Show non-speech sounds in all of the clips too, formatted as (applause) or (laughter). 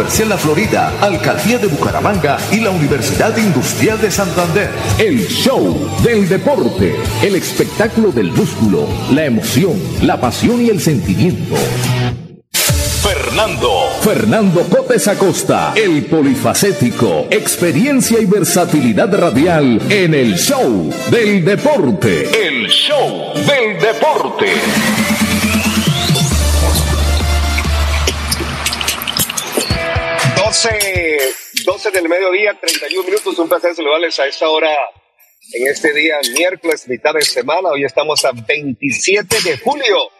La Florida, Alcaldía de Bucaramanga y la Universidad Industrial de Santander. El show del deporte, el espectáculo del músculo, la emoción, la pasión y el sentimiento. Fernando. Fernando Cotes Acosta, el polifacético, experiencia y versatilidad radial en el show del deporte. El show del deporte. 12, 12 del mediodía, 31 minutos. Un placer saludarles a esta hora en este día, miércoles, mitad de semana. Hoy estamos a 27 de julio.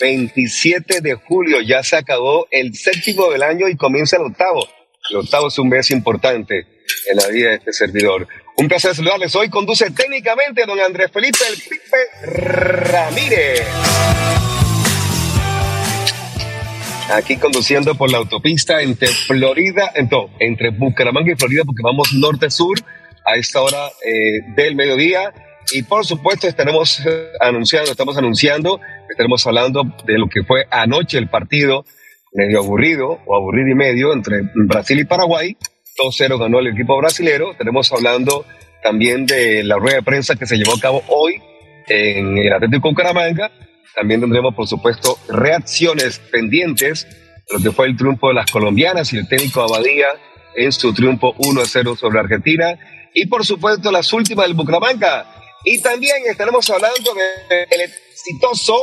27 de julio, ya se acabó el séptimo del año y comienza el octavo. El octavo es un mes importante en la vida de este servidor. Un placer saludarles. Hoy conduce técnicamente don Andrés Felipe El Pipe Ramírez. Aquí conduciendo por la autopista entre Florida, entre Bucaramanga y Florida, porque vamos norte-sur a esta hora eh, del mediodía. Y por supuesto estaremos anunciando, estamos anunciando, estaremos hablando de lo que fue anoche el partido medio aburrido o aburrido y medio entre Brasil y Paraguay. 2-0 ganó el equipo brasilero. Estaremos hablando también de la rueda de prensa que se llevó a cabo hoy en el Atlético Bucaramanga también tendremos, por supuesto, reacciones pendientes lo que fue el triunfo de las colombianas y el técnico Abadía en su triunfo 1-0 sobre Argentina. Y, por supuesto, las últimas del Bucaramanga. Y también estaremos hablando del exitoso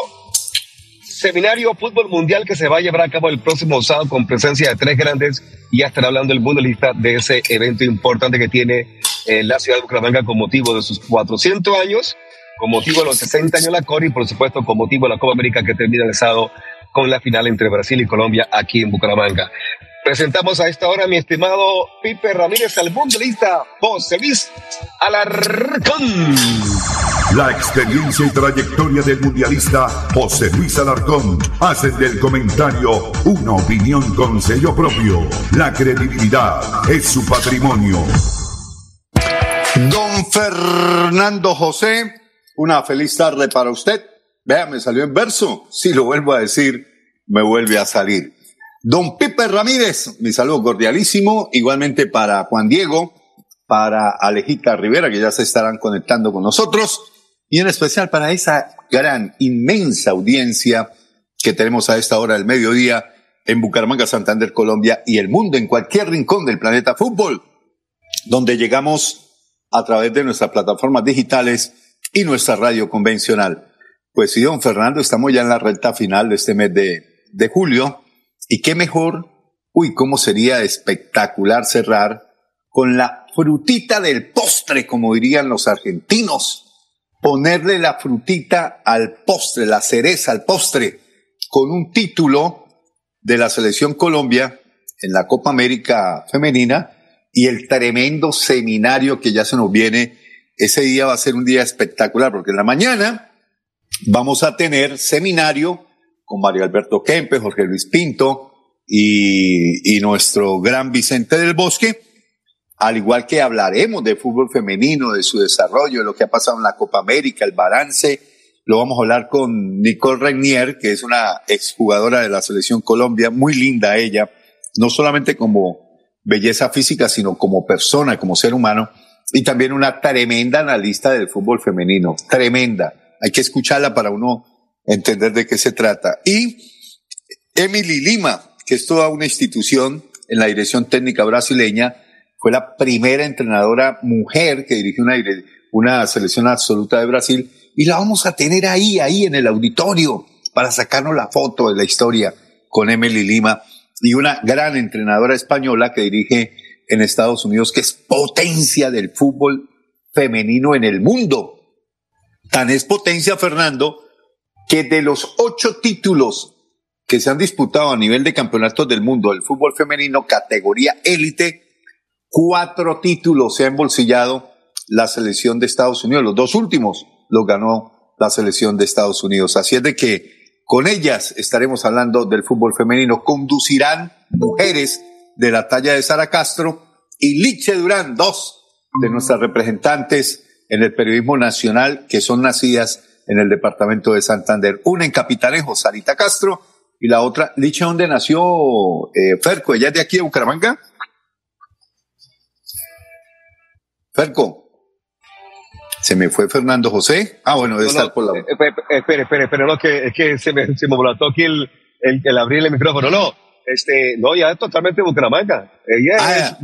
seminario Fútbol Mundial que se va a llevar a cabo el próximo sábado con presencia de tres grandes. Y ya estará hablando el mundialista de ese evento importante que tiene eh, la ciudad de Bucaramanga con motivo de sus 400 años con motivo de los 60 años de la Cori y por supuesto con motivo de la Copa América que termina el sábado con la final entre Brasil y Colombia aquí en Bucaramanga. Presentamos a esta hora mi estimado Pipe Ramírez, al mundialista José Luis Alarcón. La experiencia y trayectoria del mundialista José Luis Alarcón hacen del comentario una opinión con sello propio. La credibilidad es su patrimonio. Don Fernando José una feliz tarde para usted. Vea, me salió en verso. Si lo vuelvo a decir, me vuelve a salir. Don Pipe Ramírez, mi saludo cordialísimo. Igualmente para Juan Diego, para Alejita Rivera, que ya se estarán conectando con nosotros. Y en especial para esa gran, inmensa audiencia que tenemos a esta hora del mediodía en Bucaramanga, Santander, Colombia y el mundo, en cualquier rincón del planeta fútbol, donde llegamos a través de nuestras plataformas digitales y nuestra radio convencional. Pues sí, don Fernando, estamos ya en la recta final de este mes de, de julio. Y qué mejor, uy, cómo sería espectacular cerrar con la frutita del postre, como dirían los argentinos. Ponerle la frutita al postre, la cereza al postre, con un título de la selección Colombia en la Copa América Femenina y el tremendo seminario que ya se nos viene ese día va a ser un día espectacular porque en la mañana vamos a tener seminario con Mario Alberto Kempe, Jorge Luis Pinto y, y nuestro gran Vicente del Bosque, al igual que hablaremos de fútbol femenino, de su desarrollo, de lo que ha pasado en la Copa América, el balance. Lo vamos a hablar con Nicole Regnier, que es una exjugadora de la selección Colombia, muy linda ella, no solamente como belleza física, sino como persona, como ser humano y también una tremenda analista del fútbol femenino, tremenda. Hay que escucharla para uno entender de qué se trata. Y Emily Lima, que es toda una institución en la dirección técnica brasileña, fue la primera entrenadora mujer que dirigió una, una selección absoluta de Brasil y la vamos a tener ahí, ahí en el auditorio para sacarnos la foto de la historia con Emily Lima y una gran entrenadora española que dirige en Estados Unidos, que es potencia del fútbol femenino en el mundo. Tan es potencia, Fernando, que de los ocho títulos que se han disputado a nivel de campeonatos del mundo del fútbol femenino, categoría élite, cuatro títulos se ha embolsillado la selección de Estados Unidos. Los dos últimos los ganó la selección de Estados Unidos. Así es de que con ellas estaremos hablando del fútbol femenino. Conducirán mujeres de la talla de Sara Castro y Liche Durán, dos de nuestras representantes en el periodismo nacional que son nacidas en el departamento de Santander. Una en Capitanejo, Sarita Castro, y la otra, Liche, ¿dónde nació eh, Ferco? ¿Ella es de aquí de Bucaramanga? Ferco. Se me fue Fernando José. Ah, bueno, debe estar por la. Eh, espere, espere, espere, no, que, es que se me, se me volató aquí el, el, el, abrir el micrófono. No, este, no, ya es totalmente Bucaramanga. Ella ah, es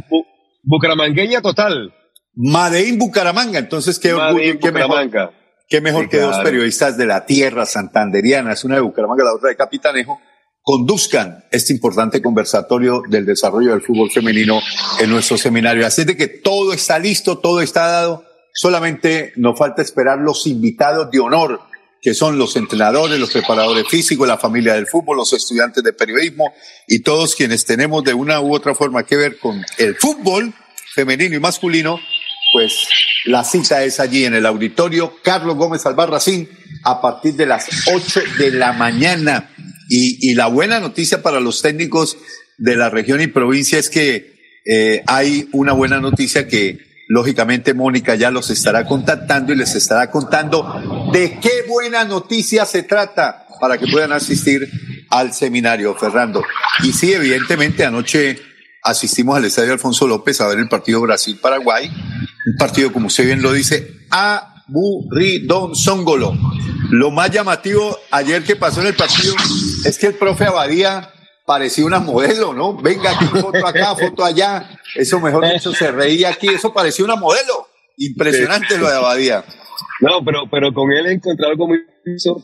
bucaramangueña total. Madeín Bucaramanga, entonces qué orgullo, qué mejor, qué mejor que dos periodistas de la tierra santanderiana, es una de Bucaramanga, la otra de Capitanejo, conduzcan este importante conversatorio del desarrollo del fútbol femenino en nuestro seminario. Así de que todo está listo, todo está dado Solamente nos falta esperar los invitados de honor, que son los entrenadores, los preparadores físicos, la familia del fútbol, los estudiantes de periodismo y todos quienes tenemos de una u otra forma que ver con el fútbol femenino y masculino, pues la cita es allí en el auditorio Carlos Gómez Albarracín a partir de las 8 de la mañana. Y, y, la buena noticia para los técnicos de la región y provincia es que eh, hay una buena noticia que Lógicamente, Mónica ya los estará contactando y les estará contando de qué buena noticia se trata para que puedan asistir al seminario, Fernando. Y sí, evidentemente, anoche asistimos al Estadio Alfonso López a ver el partido Brasil-Paraguay, un partido, como usted bien lo dice, aburridón zongolo. Lo más llamativo ayer que pasó en el partido es que el profe Abadía parecía una modelo, ¿no? Venga aquí, foto acá, foto allá. Eso, mejor dicho, se reía aquí. Eso parecía una modelo. Impresionante lo de Abadía. No, pero, pero con él he encontrado algo muy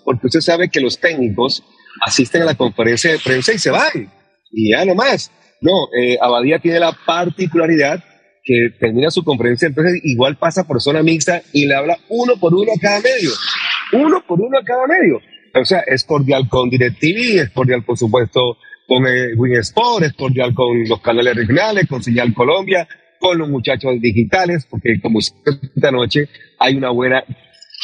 porque usted sabe que los técnicos asisten a la conferencia de prensa y se van. Y ya nomás. No, eh, Abadía tiene la particularidad que termina su conferencia, entonces igual pasa por zona mixta y le habla uno por uno a cada medio. Uno por uno a cada medio. O sea, es cordial con DirecTV, es cordial, por supuesto, con el Win Sport, con los canales regionales, con Señal Colombia, con los muchachos digitales, porque como esta noche hay una buena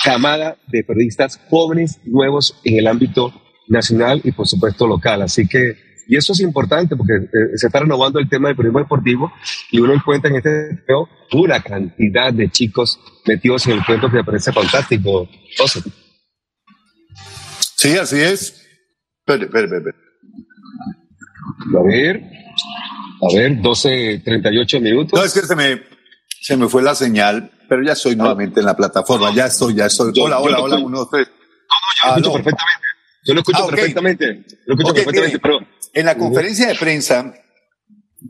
camada de periodistas jóvenes, nuevos en el ámbito nacional y por supuesto local. Así que, y eso es importante porque eh, se está renovando el tema del periodismo deportivo y uno encuentra en este video una cantidad de chicos metidos en el cuento que me parece fantástico. Sí, así es. Espera, espera, espera. A ver, a ver, 12.38 minutos. No, es que se me, se me fue la señal, pero ya estoy nuevamente en la plataforma, ya estoy, ya estoy. hola, hola, hola, uno, dos, tres. No, no, yo lo escucho perfectamente. Yo lo escucho ah, perfectamente. Lo escucho perfectamente, pero... En la conferencia de prensa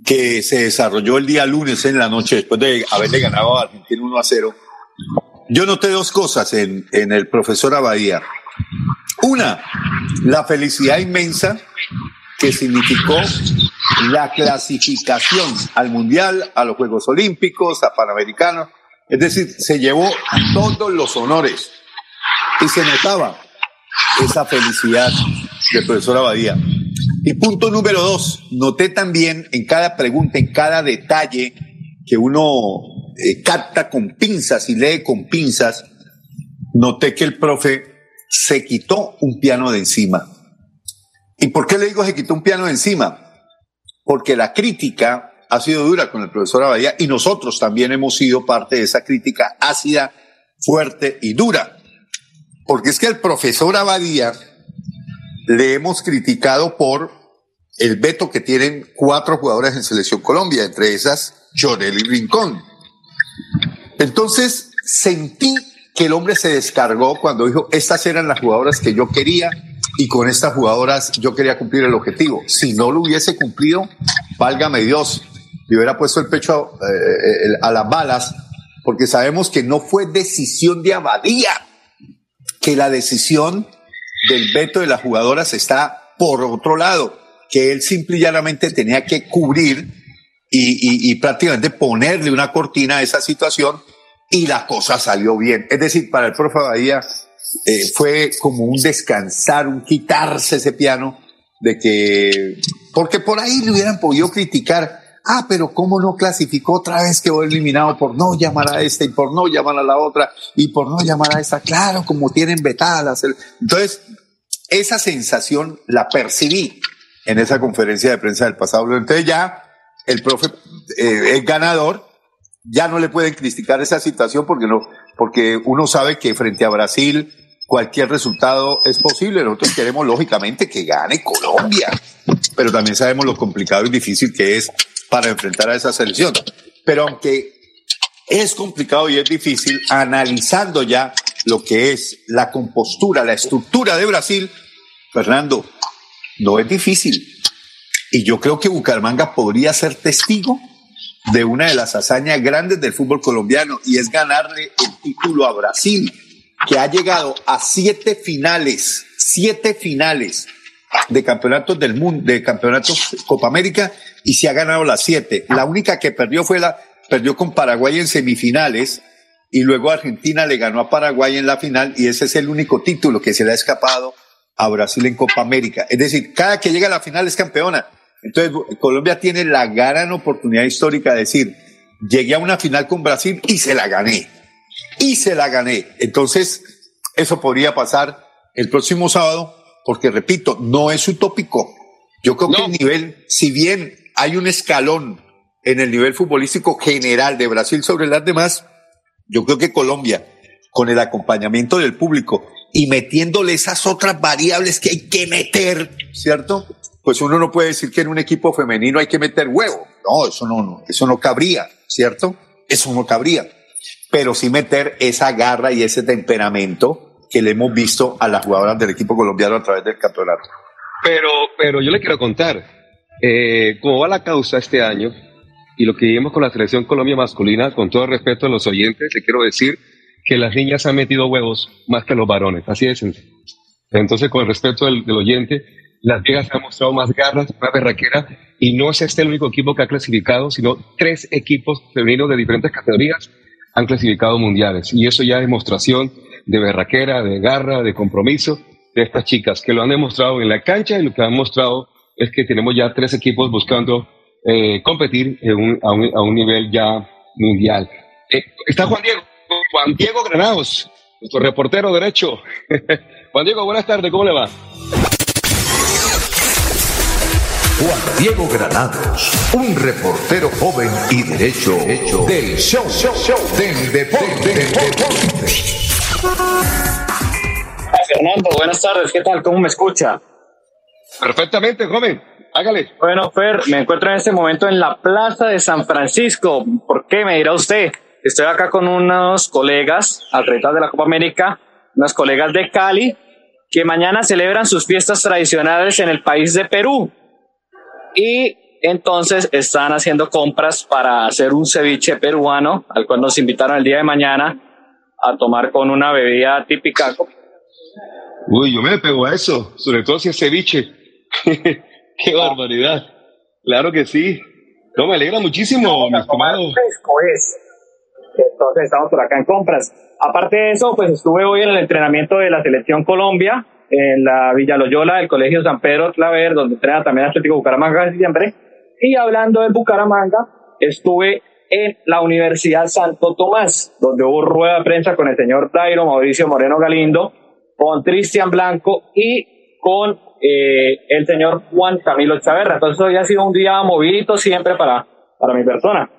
que se desarrolló el día lunes en la noche, después de haberle ganado a Argentina 1 a 0, yo noté dos cosas en, en el profesor Abadía. Una, la felicidad inmensa que significó la clasificación al Mundial, a los Juegos Olímpicos, a Panamericanos. Es decir, se llevó todos los honores y se notaba esa felicidad del profesor Abadía. Y punto número dos, noté también en cada pregunta, en cada detalle que uno eh, capta con pinzas y lee con pinzas, noté que el profe se quitó un piano de encima ¿Y por qué le digo se quitó un piano de encima? Porque la crítica ha sido dura con el profesor Abadía y nosotros también hemos sido parte de esa crítica ácida, fuerte y dura. Porque es que al profesor Abadía le hemos criticado por el veto que tienen cuatro jugadores en Selección Colombia, entre esas Llorel y Rincón. Entonces sentí que el hombre se descargó cuando dijo, estas eran las jugadoras que yo quería y con estas jugadoras yo quería cumplir el objetivo. Si no lo hubiese cumplido, válgame Dios, le hubiera puesto el pecho eh, a las balas, porque sabemos que no fue decisión de Abadía, que la decisión del veto de las jugadoras está por otro lado, que él simple y llanamente tenía que cubrir y, prácticamente ponerle una cortina a esa situación y la cosa salió bien. Es decir, para el profe Bahía eh, fue como un descansar, un quitarse ese piano de que, porque por ahí le hubieran podido criticar, ah, pero cómo no clasificó otra vez quedó eliminado por no llamar a esta y por no llamar a la otra y por no llamar a esta, claro, como tienen vetadas. Entonces, esa sensación la percibí en esa conferencia de prensa del pasado. Entonces ya el profe eh, es ganador, ya no le pueden criticar esa situación porque no, porque uno sabe que frente a Brasil cualquier resultado es posible. Nosotros queremos lógicamente que gane Colombia, pero también sabemos lo complicado y difícil que es para enfrentar a esa selección. Pero aunque es complicado y es difícil, analizando ya lo que es la compostura, la estructura de Brasil, Fernando, no es difícil. Y yo creo que Bucaramanga podría ser testigo de una de las hazañas grandes del fútbol colombiano y es ganarle el título a Brasil, que ha llegado a siete finales, siete finales de campeonatos del mundo, de campeonatos Copa América y se ha ganado las siete. La única que perdió fue la, perdió con Paraguay en semifinales y luego Argentina le ganó a Paraguay en la final y ese es el único título que se le ha escapado a Brasil en Copa América. Es decir, cada que llega a la final es campeona. Entonces, Colombia tiene la gran oportunidad histórica de decir, llegué a una final con Brasil y se la gané. Y se la gané. Entonces, eso podría pasar el próximo sábado, porque repito, no es utópico. Yo creo que el nivel, si bien hay un escalón en el nivel futbolístico general de Brasil sobre las demás, yo creo que Colombia, con el acompañamiento del público y metiéndole esas otras variables que hay que meter, ¿cierto? Pues uno no puede decir que en un equipo femenino hay que meter huevo. No, eso no, eso no cabría, ¿cierto? Eso no cabría. Pero sí meter esa garra y ese temperamento que le hemos visto a las jugadoras del equipo colombiano a través del campeonato. Pero, pero yo le quiero contar eh, cómo va la causa este año y lo que vimos con la selección Colombia masculina, con todo respeto a los oyentes, le quiero decir que las niñas han metido huevos más que los varones, así sencillo. Entonces, con el respeto del oyente, las Vegas ha mostrado más garras, más berraquera, y no es este el único equipo que ha clasificado, sino tres equipos femeninos de diferentes categorías han clasificado mundiales. Y eso ya es demostración de berraquera, de garra, de compromiso de estas chicas, que lo han demostrado en la cancha y lo que han mostrado es que tenemos ya tres equipos buscando eh, competir a, un, nivel ya mundial. Eh, está Juan Diego, Juan Diego Granados, nuestro reportero derecho. (laughs) Juan Diego, buenas tardes, ¿cómo le va? Juan Diego Granados, un reportero joven y derecho, hecho del show, show, show del deporte. Fernando, buenas tardes, ¿qué tal? ¿Cómo me escucha? Perfectamente, joven. Hágale. Bueno, Fer, me encuentro en este momento en la Plaza de San Francisco. ¿Por qué? Me dirá usted. Estoy acá con unos colegas, atletas de la Copa América, unos colegas de Cali, que mañana celebran sus fiestas tradicionales en el país de Perú y entonces están haciendo compras para hacer un ceviche peruano, al cual nos invitaron el día de mañana a tomar con una bebida típica. Uy, yo me pego a eso, sobre todo si es ceviche. (laughs) Qué barbaridad. Claro que sí. No, me alegra muchísimo, mi estimado. es. Entonces estamos por acá en compras. Aparte de eso, pues estuve hoy en el entrenamiento de la Selección Colombia en la Villa Loyola del Colegio San Pedro Claver, donde entrena también Atlético Bucaramanga siempre. Y hablando de Bucaramanga, estuve en la Universidad Santo Tomás, donde hubo rueda de prensa con el señor Dairo Mauricio Moreno Galindo, con Cristian Blanco y con eh, el señor Juan Camilo Chaverra. Entonces hoy ha sido un día movidito siempre para, para mi persona.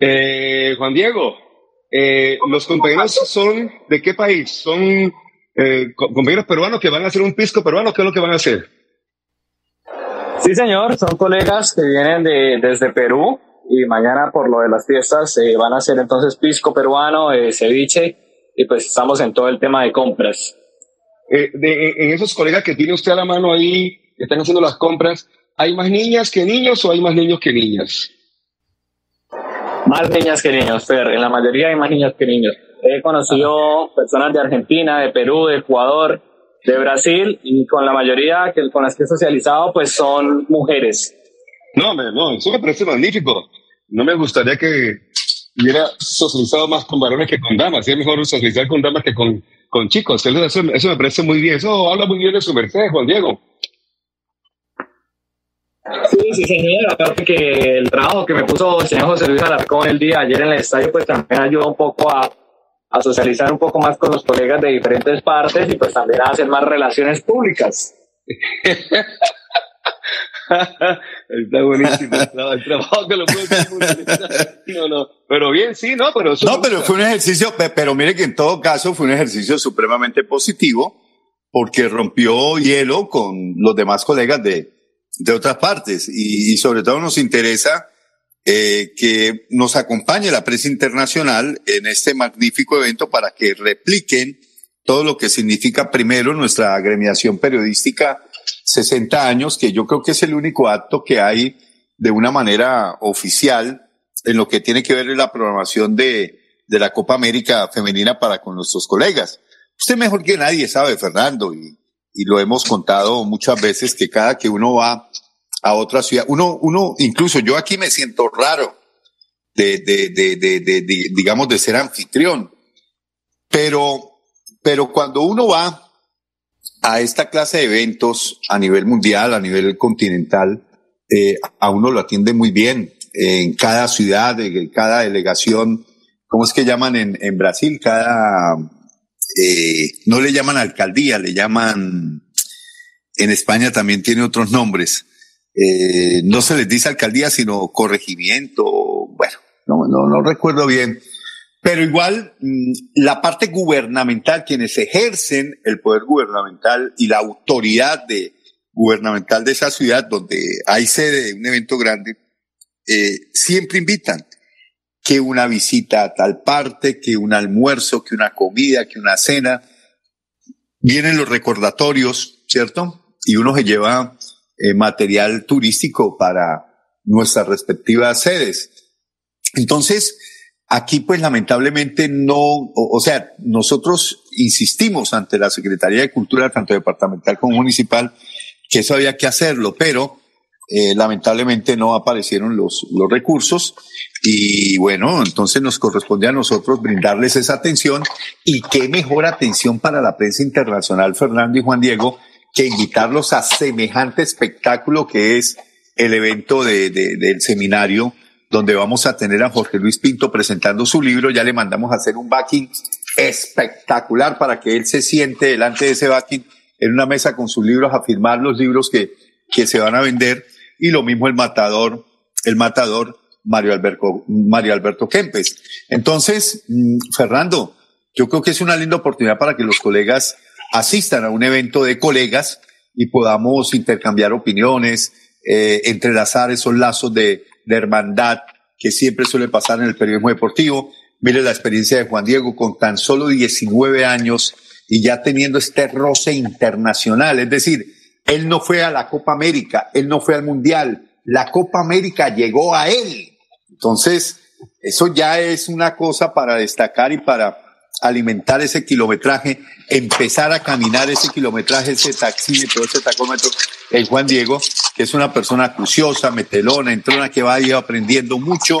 Eh, Juan Diego, eh, ¿los compañeros son de qué país? ¿Son eh, compañeros peruanos que van a hacer un pisco peruano, ¿qué es lo que van a hacer? Sí, señor, son colegas que vienen de, desde Perú y mañana por lo de las fiestas eh, van a hacer entonces pisco peruano, eh, ceviche y pues estamos en todo el tema de compras. Eh, de, en esos colegas que tiene usted a la mano ahí, que están haciendo las compras, ¿hay más niñas que niños o hay más niños que niñas? Más niñas que niños, Fer. En la mayoría hay más niñas que niños. He conocido personas de Argentina, de Perú, de Ecuador, de Brasil y con la mayoría que, con las que he socializado pues son mujeres. No, no, eso me parece magnífico. No me gustaría que hubiera socializado más con varones que con damas. Es mejor socializar con damas que con, con chicos. Eso, eso me parece muy bien. Eso habla muy bien de su merced, Juan Diego. Sí, sí, señor. Aparte que el trabajo que me puso el señor José Luis Alarcón el día ayer en el estadio, pues también ayudó un poco a, a socializar un poco más con los colegas de diferentes partes y pues también a hacer más relaciones públicas. (laughs) Está buenísimo. El trabajo que lo No, no, pero bien, sí, no, pero No, pero fue un ejercicio, pero mire que en todo caso fue un ejercicio supremamente positivo porque rompió hielo con los demás colegas de, de otras partes y, sobre todo nos interesa eh, que nos acompañe la prensa internacional en este magnífico evento para que repliquen todo lo que significa primero nuestra agremiación periodística 60 años, que yo creo que es el único acto que hay de una manera oficial en lo que tiene que ver la programación de, de la Copa América Femenina para con nuestros colegas. Usted mejor que nadie sabe, Fernando, y y lo hemos contado muchas veces que cada que uno va a otra ciudad, uno, uno, incluso yo aquí me siento raro de, de, de, de, digamos, de ser anfitrión, pero, pero cuando uno va a esta clase de eventos a nivel mundial, a nivel continental, eh, a uno lo atiende muy bien en cada ciudad, en cada delegación, ¿cómo es que llaman en, en Brasil? Cada eh, no le llaman alcaldía, le llaman, en España también tiene otros nombres. Eh, no se les dice alcaldía, sino corregimiento, bueno, no, no, no recuerdo bien. Pero igual, mm, la parte gubernamental, quienes ejercen el poder gubernamental y la autoridad de, gubernamental de esa ciudad, donde hay sede de un evento grande, eh, siempre invitan que una visita a tal parte, que un almuerzo, que una comida, que una cena. Vienen los recordatorios, ¿cierto? Y uno se lleva eh, material turístico para nuestras respectivas sedes. Entonces, aquí pues lamentablemente no, o, sea, nosotros insistimos ante la Secretaría de Cultura, tanto departamental como municipal, que eso había que hacerlo, pero eh, lamentablemente no aparecieron los, los recursos y bueno, entonces nos corresponde a nosotros brindarles esa atención y qué mejor atención para la prensa internacional, Fernando y Juan Diego, que invitarlos a semejante espectáculo que es el evento de, del seminario donde vamos a tener a Jorge Luis Pinto presentando su libro. Ya le mandamos a hacer un backing espectacular para que él se siente delante de ese backing en una mesa con sus libros a firmar los libros que, que se van a vender. Y lo mismo el matador, el matador Mario Alberto, Mario Alberto Kempes. Entonces, mm, Fernando, yo creo que es una linda oportunidad para que los colegas asistan a un evento de colegas y podamos intercambiar opiniones, eh, entrelazar esos lazos de, de hermandad que siempre suele pasar en el periodismo deportivo. Mire la experiencia de Juan Diego con tan solo 19 años y ya teniendo este roce internacional. Es decir, él no fue a la Copa América, él no fue al Mundial, la Copa América llegó a él. Entonces, eso ya es una cosa para destacar y para alimentar ese kilometraje, empezar a caminar ese kilometraje, ese taxímetro, ese tacómetro. El Juan Diego, que es una persona acuciosa, metelona, entrona, que va aprendiendo mucho,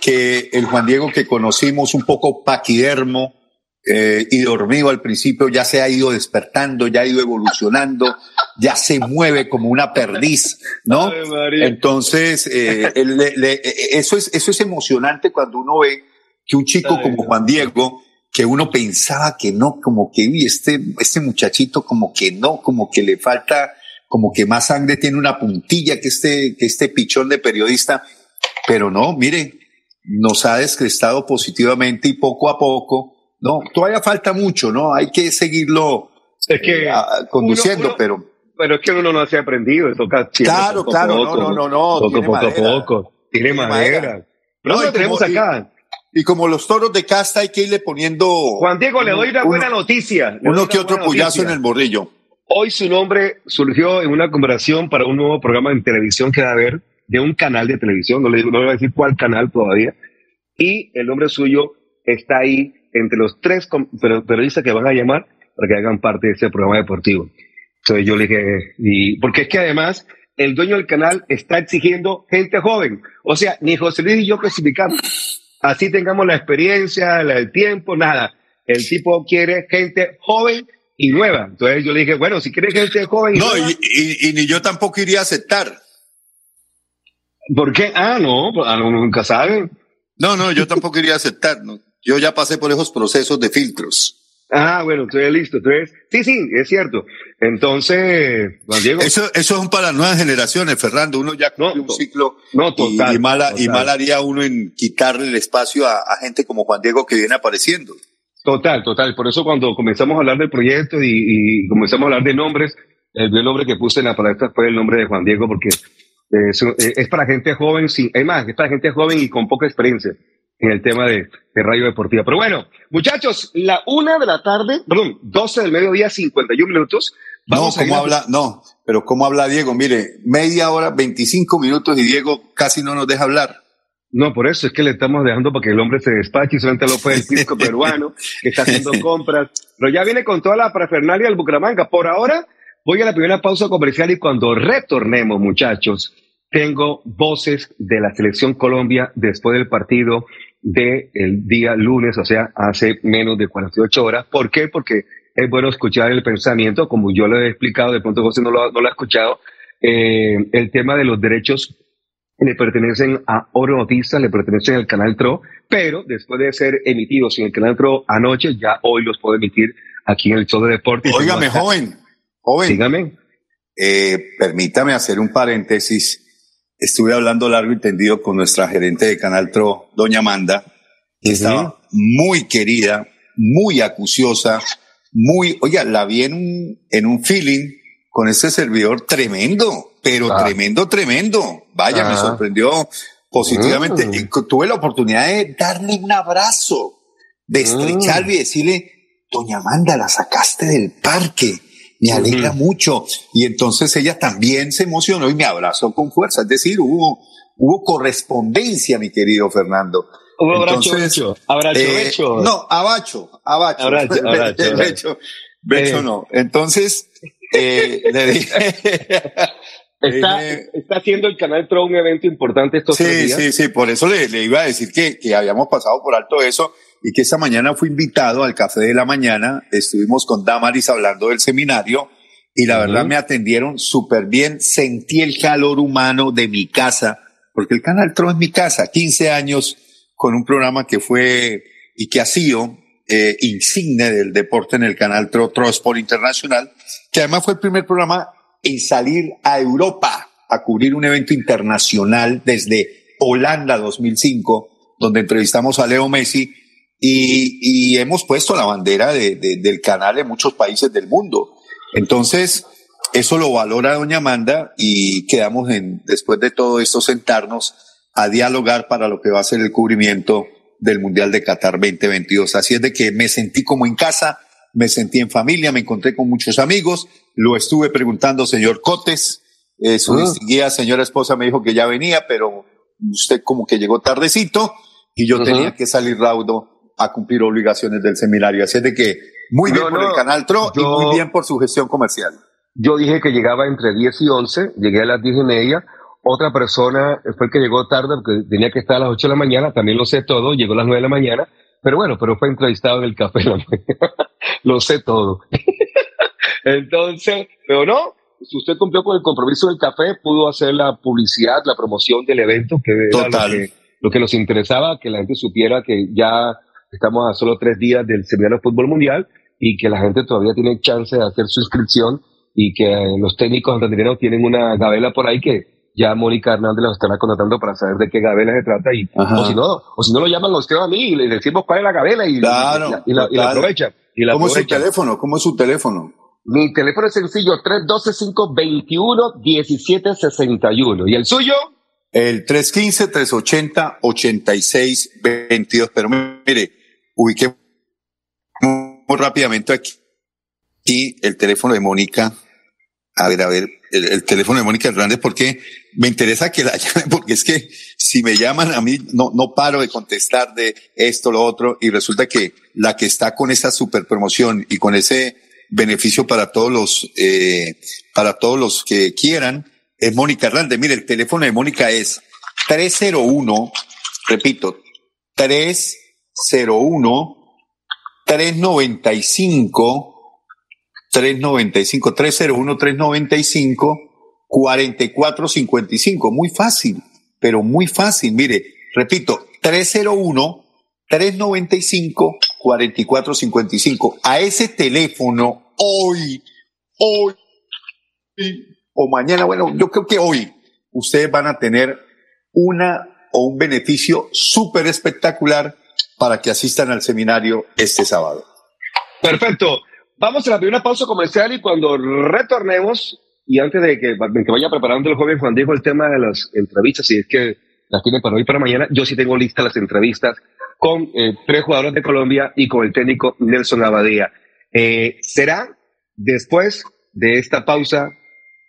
que el Juan Diego que conocimos un poco paquidermo, eh, y dormido al principio, ya se ha ido despertando, ya ha ido evolucionando, ya se mueve como una perdiz, ¿no? Entonces, eh, eh, eso, es, eso es emocionante cuando uno ve que un chico como Juan Diego, que uno pensaba que no, como que, uy, este, este muchachito como que no, como que le falta, como que más sangre tiene una puntilla que este, que este pichón de periodista, pero no, mire, nos ha descrestado positivamente y poco a poco, no, todavía falta mucho, ¿no? Hay que seguirlo es que eh, conduciendo, pero... Pero es que uno no se ha aprendido, toca Claro, claro, no, no, no, no. Poco, poco a poco. Tiene, madera. No, tenemos acá. Y como los toros de casta hay que irle poniendo. Juan Diego, le doy una buena noticia. Uno que otro puyazo en el borrillo. Hoy su nombre surgió en una conversación para un nuevo programa en televisión que va a haber de un canal de televisión, no le, no le voy a decir cuál canal todavía, y el nombre suyo está ahí entre los tres periodistas que van a llamar para que hagan parte de ese programa deportivo. Entonces yo le dije, y, porque es que además el dueño del canal está exigiendo gente joven. O sea, ni José Luis y yo clasificamos. Así tengamos la experiencia, el tiempo, nada. El tipo quiere gente joven y nueva. Entonces yo le dije, bueno, si quieres gente joven y no, nueva. Y, y, ni yo tampoco iría a aceptar. ¿Por qué? Ah, no, pues, ah, nunca saben. No, no, yo tampoco iría a aceptar. ¿no? Yo ya pasé por esos procesos de filtros. Ah, bueno, entonces listo. Entonces, sí, sí, es cierto. Entonces, Juan Diego. Eso, eso es para las nuevas generaciones, Fernando. Uno ya cumple un ciclo. No, total, y, mal, y mal haría uno en quitarle el espacio a, a, gente como Juan Diego que viene apareciendo. Total, total. Por eso cuando comenzamos a hablar del proyecto y, y comenzamos a hablar de nombres, el nombre que puse en la palestra fue el nombre de Juan Diego porque es, es para gente joven, sí, es más, es para gente joven y con poca experiencia en el tema de, de, radio deportiva. Pero bueno, muchachos, la una de la tarde, perdón, 12 del mediodía, 51 minutos. Vamos no, ¿cómo habla? No, pero ¿cómo habla Diego? Mire, media hora, 25 minutos y Diego casi no nos deja hablar. No, por eso es que le estamos dejando para que el hombre se despache y solamente lo fue el pisco peruano que está haciendo compras. Pero ya viene con toda la parafernalia del Bucaramanga. Por ahora, voy a la primera pausa comercial y cuando retornemos, muchachos, tengo voces de la selección Colombia después del partido del día lunes, o sea, hace menos de 48 horas. ¿Por qué? Porque es bueno escuchar el pensamiento, como yo lo he explicado, de pronto José no lo, no lo ha escuchado, eh, el tema de los derechos le pertenecen a Oro Noticias, le pertenecen al canal TRO, pero después de ser emitidos en el canal TRO anoche, ya hoy los puedo emitir aquí en el show de deportes. Óigame, joven, joven. Dígame. Eh, permítame hacer un paréntesis estuve hablando largo y tendido con nuestra gerente de Canal TRO, doña Amanda, que estaba muy querida, muy acuciosa, muy, oiga, la vi en un, en un feeling con este servidor tremendo, pero ah. tremendo, tremendo. Vaya, me sorprendió positivamente. Mm. Tuve la oportunidad de darle un abrazo, de estrecharle mm. y decirle, doña Amanda, la sacaste del parque me alegra mucho. Y entonces ella también se emocionó y me abrazó con fuerza. Es decir, hubo, hubo correspondencia, mi querido Fernando. Hubo abrazo hecho. Abrazo eh, hecho. No, abacho, abacho. Abrazo, (laughs) abrazo, abrazo. Becho, eh. no. Entonces, eh, (laughs) le dije. Está, está haciendo el canal Tro un evento importante estos sí, días. Sí, sí, por eso le, le iba a decir que, que habíamos pasado por alto eso y que esta mañana fui invitado al café de la mañana, estuvimos con Damaris hablando del seminario y la uh -huh. verdad me atendieron súper bien, sentí el calor humano de mi casa, porque el Canal Tro es mi casa, 15 años con un programa que fue y que ha sido eh, insigne del deporte en el Canal Tro, Tro Sport Internacional, que además fue el primer programa en salir a Europa a cubrir un evento internacional desde Holanda 2005, donde entrevistamos a Leo Messi y, y hemos puesto la bandera de, de, del canal en muchos países del mundo. Entonces, eso lo valora doña Amanda y quedamos en, después de todo esto, sentarnos a dialogar para lo que va a ser el cubrimiento del Mundial de Qatar 2022. Así es de que me sentí como en casa, me sentí en familia, me encontré con muchos amigos, lo estuve preguntando, señor Cotes, eh, su uh. distinguida señora esposa me dijo que ya venía, pero usted como que llegó tardecito y yo uh -huh. tenía que salir raudo a cumplir obligaciones del seminario. Así es de que muy bien no, por no, el canal TRO yo, y muy bien por su gestión comercial. Yo dije que llegaba entre 10 y 11, llegué a las 10 y media. Otra persona fue el que llegó tarde porque tenía que estar a las 8 de la mañana, también lo sé todo, llegó a las 9 de la mañana, pero bueno, pero fue entrevistado en el café, (laughs) lo sé todo. (laughs) Entonces, pero no, si usted cumplió con el compromiso del café, pudo hacer la publicidad, la promoción del evento, que era lo que, lo que nos interesaba, que la gente supiera que ya Estamos a solo tres días del Seminario de Fútbol Mundial y que la gente todavía tiene chance de hacer su inscripción y que los técnicos antandineros tienen una gabela por ahí que ya Mónica Hernández la estará contratando para saber de qué gabela se trata y o si no o si no lo llaman los a mí y le decimos cuál es la gabela y, claro, y, la, y la, aprovecha y la ¿Cómo es su teléfono? ¿Cómo es su teléfono? Mi teléfono es sencillo 312 521 1761 y el suyo El 315-380-8622. Pero mire, ubiquemos rápidamente aquí y el teléfono de Mónica. A ver, a ver, el, teléfono de Mónica Hernández, porque me interesa que la (laughs) llamen, porque es que si me llaman a mí, no, no paro de contestar de esto, lo otro, y resulta que la que está con esa super promoción y con ese beneficio para todos los, eh, para todos los que quieran, es Mónica Hernández. Mire, el teléfono de Mónica es 301, repito, 301 395 395 301 395 4455. Muy fácil, pero muy fácil. Mire, repito, 301 395 4455. A ese teléfono hoy, hoy o mañana, bueno, yo creo que hoy ustedes van a tener una o un beneficio súper espectacular para que asistan al seminario este sábado. Perfecto. Vamos a la primera pausa comercial y cuando retornemos, y antes de que, vaya preparando el joven Juan Diego el tema de las entrevistas, si es que las tiene para hoy para mañana, yo sí tengo listas las entrevistas con eh, tres jugadores de Colombia y con el técnico Nelson Abadía. Eh, será después de esta pausa,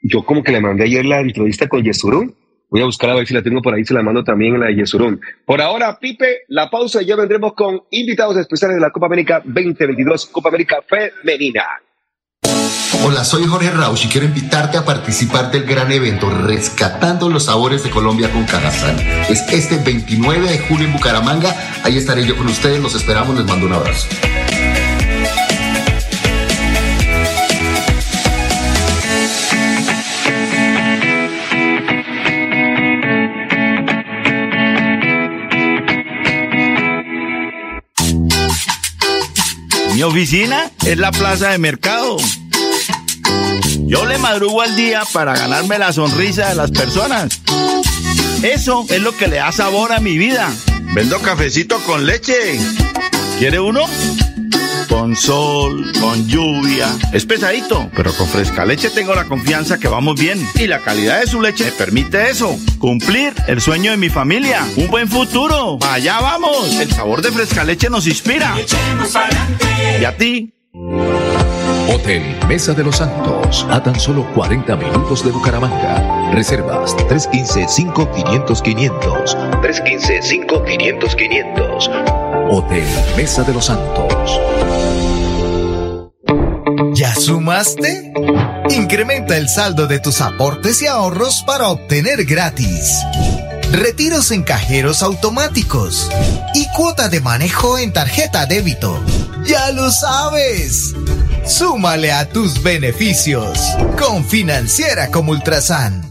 yo como que le mandé ayer la entrevista con Yesurún, Voy a buscar a ver si la tengo por ahí, se la mando también en la de Yesurún. Por ahora, Pipe, la pausa y ya vendremos con invitados especiales de la Copa América 2022, Copa América Femenina. Hola, soy Jorge Rausch y quiero invitarte a participar del gran evento Rescatando los Sabores de Colombia con Cajazán. Es este 29 de julio en Bucaramanga. Ahí estaré yo con ustedes. Los esperamos. Les mando un abrazo. Mi oficina es la plaza de mercado. Yo le madrugo al día para ganarme la sonrisa de las personas. Eso es lo que le da sabor a mi vida. Vendo cafecito con leche. ¿Quiere uno? Con sol, con lluvia. Es pesadito, pero con fresca leche tengo la confianza que vamos bien. Y la calidad de su leche me permite eso. Cumplir el sueño de mi familia. Un buen futuro. Allá vamos. El sabor de fresca leche nos inspira. ¿Y a ti? Hotel Mesa de los Santos, a tan solo 40 minutos de Bucaramanga. Reservas 315-5500-500. 315-5500-500. Hotel Mesa de los Santos. ¿Ya sumaste? Incrementa el saldo de tus aportes y ahorros para obtener gratis. Retiros en cajeros automáticos y cuota de manejo en tarjeta débito. ¡Ya lo sabes! Súmale a tus beneficios con Financiera como Ultrasan.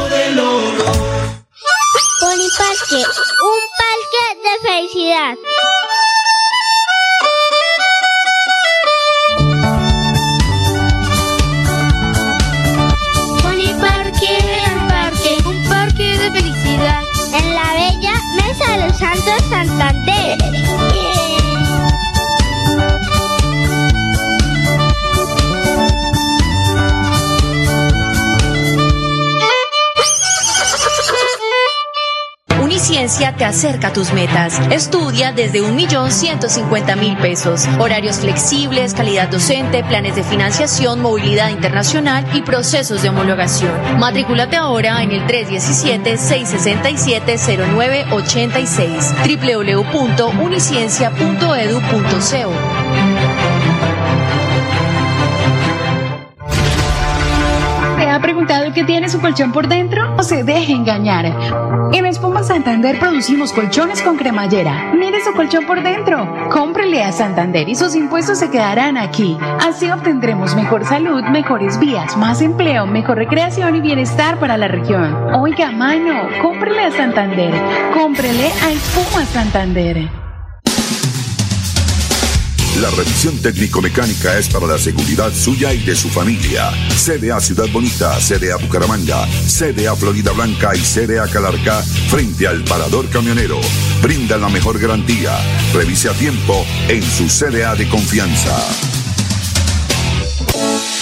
Parque, un parque de felicidad. Parque, un parque, un parque de felicidad. En la bella Mesa de los Santos Santander. Uniciencia te acerca a tus metas. Estudia desde un millón ciento cincuenta mil pesos. Horarios flexibles, calidad docente, planes de financiación, movilidad internacional y procesos de homologación. Matrículate ahora en el 317-667-0986 www.uniciencia.edu.co. preguntado qué tiene su colchón por dentro? No se deje engañar. En Espuma Santander producimos colchones con cremallera. Mire su colchón por dentro. Cómprele a Santander y sus impuestos se quedarán aquí. Así obtendremos mejor salud, mejores vías, más empleo, mejor recreación y bienestar para la región. Oiga, mano, cómprele a Santander. Cómprele a Espuma Santander. La revisión técnico-mecánica es para la seguridad suya y de su familia. CDA Ciudad Bonita, CDA Bucaramanga, CDA Florida Blanca y CDA Calarca frente al parador camionero. Brinda la mejor garantía. Revise a tiempo en su CDA de confianza.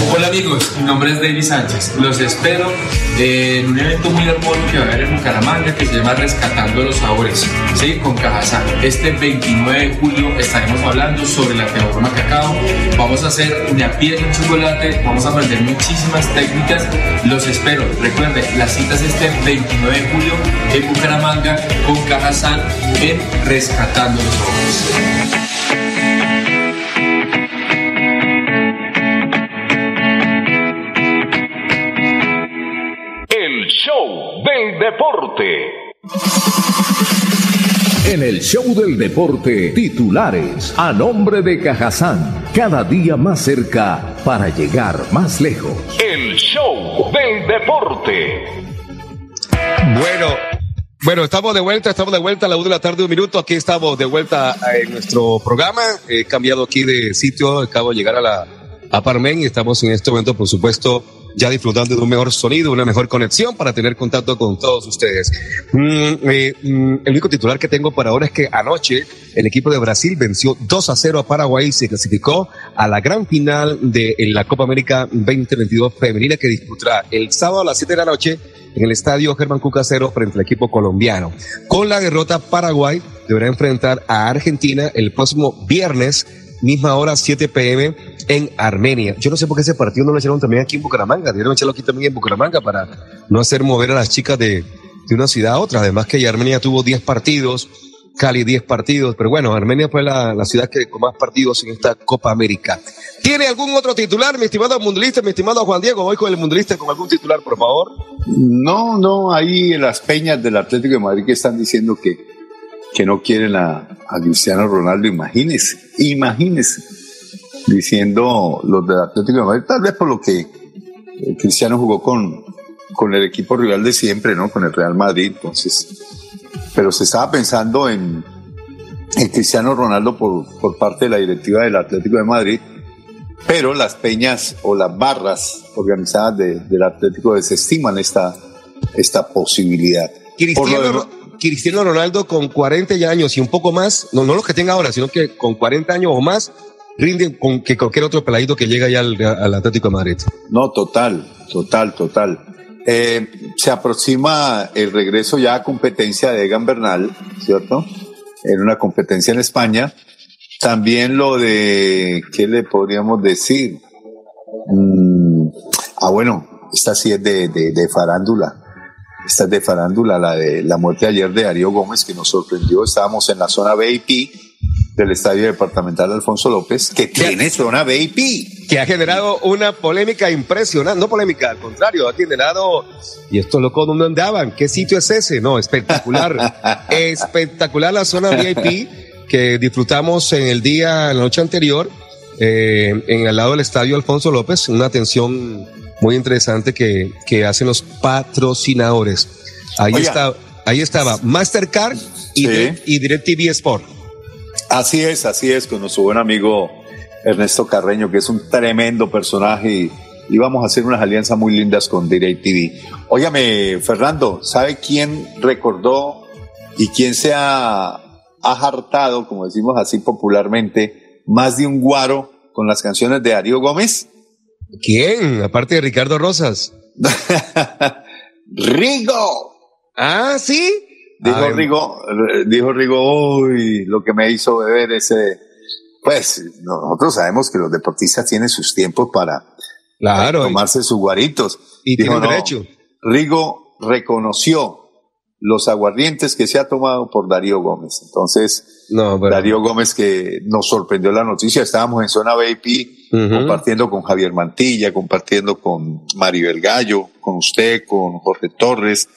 Hola amigos, mi nombre es David Sánchez. Los espero en un evento muy hermoso que va a haber en Bucaramanga que se llama Rescatando los Sabores, ¿sí? con Cajazán. Este 29 de julio estaremos hablando sobre la teorema cacao. Vamos a hacer una piel de chocolate, vamos a aprender muchísimas técnicas. Los espero. Recuerden, la cita es este 29 de julio en Bucaramanga con Cajazán en Rescatando los Sabores. Del deporte. En el show del deporte, titulares a nombre de Cajazán, cada día más cerca para llegar más lejos. El show del deporte. Bueno, bueno, estamos de vuelta, estamos de vuelta a la una de la tarde, un minuto. Aquí estamos de vuelta en nuestro programa. He cambiado aquí de sitio, acabo de llegar a la a Parmen y estamos en este momento, por supuesto, ya disfrutando de un mejor sonido, una mejor conexión para tener contacto con todos ustedes. Mm, eh, mm, el único titular que tengo por ahora es que anoche el equipo de Brasil venció 2 a 0 a Paraguay y se clasificó a la gran final de la Copa América 2022 femenina que disputará el sábado a las 7 de la noche en el estadio Germán Cucasero frente al equipo colombiano. Con la derrota, Paraguay deberá enfrentar a Argentina el próximo viernes misma hora, 7 pm, en Armenia. Yo no sé por qué ese partido no lo echaron también aquí en Bucaramanga. Debieron echarlo aquí también en Bucaramanga para no hacer mover a las chicas de, de una ciudad a otra. Además que Armenia tuvo 10 partidos, Cali 10 partidos, pero bueno, Armenia fue la, la, ciudad que con más partidos en esta Copa América. ¿Tiene algún otro titular, mi estimado mundulista, mi estimado Juan Diego? Voy con el mundulista con algún titular, por favor. No, no, ahí las peñas del Atlético de Madrid que están diciendo que que no quieren a, Cristiano Ronaldo, imagínese, imagínese, diciendo los del Atlético de Madrid, tal vez por lo que eh, Cristiano jugó con, con el equipo rival de siempre, ¿no? Con el Real Madrid, entonces, pero se estaba pensando en, en Cristiano Ronaldo por, por parte de la directiva del Atlético de Madrid, pero las peñas o las barras organizadas del Atlético desestiman esta, esta posibilidad. Cristiano, Cristiano Ronaldo con 40 años y un poco más, no, no los que tenga ahora, sino que con 40 años o más, rinden con que cualquier otro peladito que llega ya al, Atlético de Madrid. No, total, total, total. Eh, se aproxima el regreso ya a competencia de Egan Bernal, ¿cierto? En una competencia en España. También lo de, ¿qué le podríamos decir? Mm, ah, bueno, esta sí es de, de farándula esta es de farándula, la de la muerte ayer de Darío Gómez, que nos sorprendió. Estábamos en la zona VIP del Estadio Departamental Alfonso López, que tiene zona VIP. Que ha generado una polémica impresionante, no polémica, al contrario, ha generado, y esto loco, ¿dónde andaban? ¿Qué sitio es ese? No, espectacular, (laughs) espectacular la zona VIP que disfrutamos en el día, en la noche anterior, eh, en el lado del Estadio Alfonso López, una atención muy interesante que, que hacen los patrocinadores. Ahí, está, ahí estaba Mastercard y, y DirecTV Sport. Así es, así es, con nuestro buen amigo Ernesto Carreño, que es un tremendo personaje y, y vamos a hacer unas alianzas muy lindas con DirecTV. Óyame, Fernando, ¿sabe quién recordó y quién se ha, ha hartado, como decimos así popularmente, más de un guaro con las canciones de Darío Gómez? ¿Quién? Aparte de Ricardo Rosas. (laughs) Rigo. Ah, sí. Dijo Rigo, dijo Rigo, uy, lo que me hizo beber ese. Pues nosotros sabemos que los deportistas tienen sus tiempos para, claro, tomarse sus guaritos. Y tiene derecho. Rigo reconoció los aguardientes que se ha tomado por Darío Gómez. Entonces, Darío Gómez que nos sorprendió la noticia, estábamos en zona VIP compartiendo con Javier Mantilla, compartiendo con Maribel Gallo, con usted, con Jorge Torres,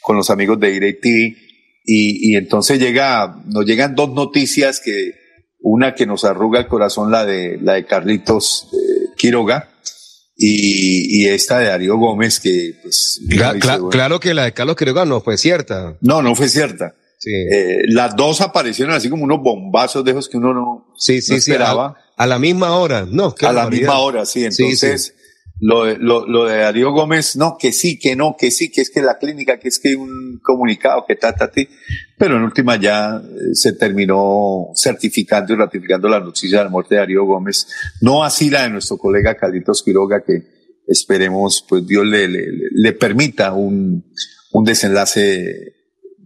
con los amigos de DirecTV. Y, y entonces llega, nos llegan dos noticias que, una que nos arruga el corazón, la de, la de Carlitos eh, Quiroga, y, y, esta de Darío Gómez, que pues... Cla- cla- claro que la de Carlos Quiroga no fue cierta. No, no fue cierta. Eh, las dos aparecieron así como unos bombazos de esos que uno no, Sí, no sí, sí. esperaba. A, a la misma hora. No, a la misma hora, sí. Entonces, Lo, de, lo, lo de Darío Gómez, no, que sí, que no, que sí, que es que la clínica, que es que un comunicado, que ta, ta, ti. Pero en última ya eh, se terminó certificando y ratificando la noticia de la muerte de Darío Gómez. No así la de nuestro colega Carlitos Quiroga, que esperemos, pues Dios le, le, le permita un, un desenlace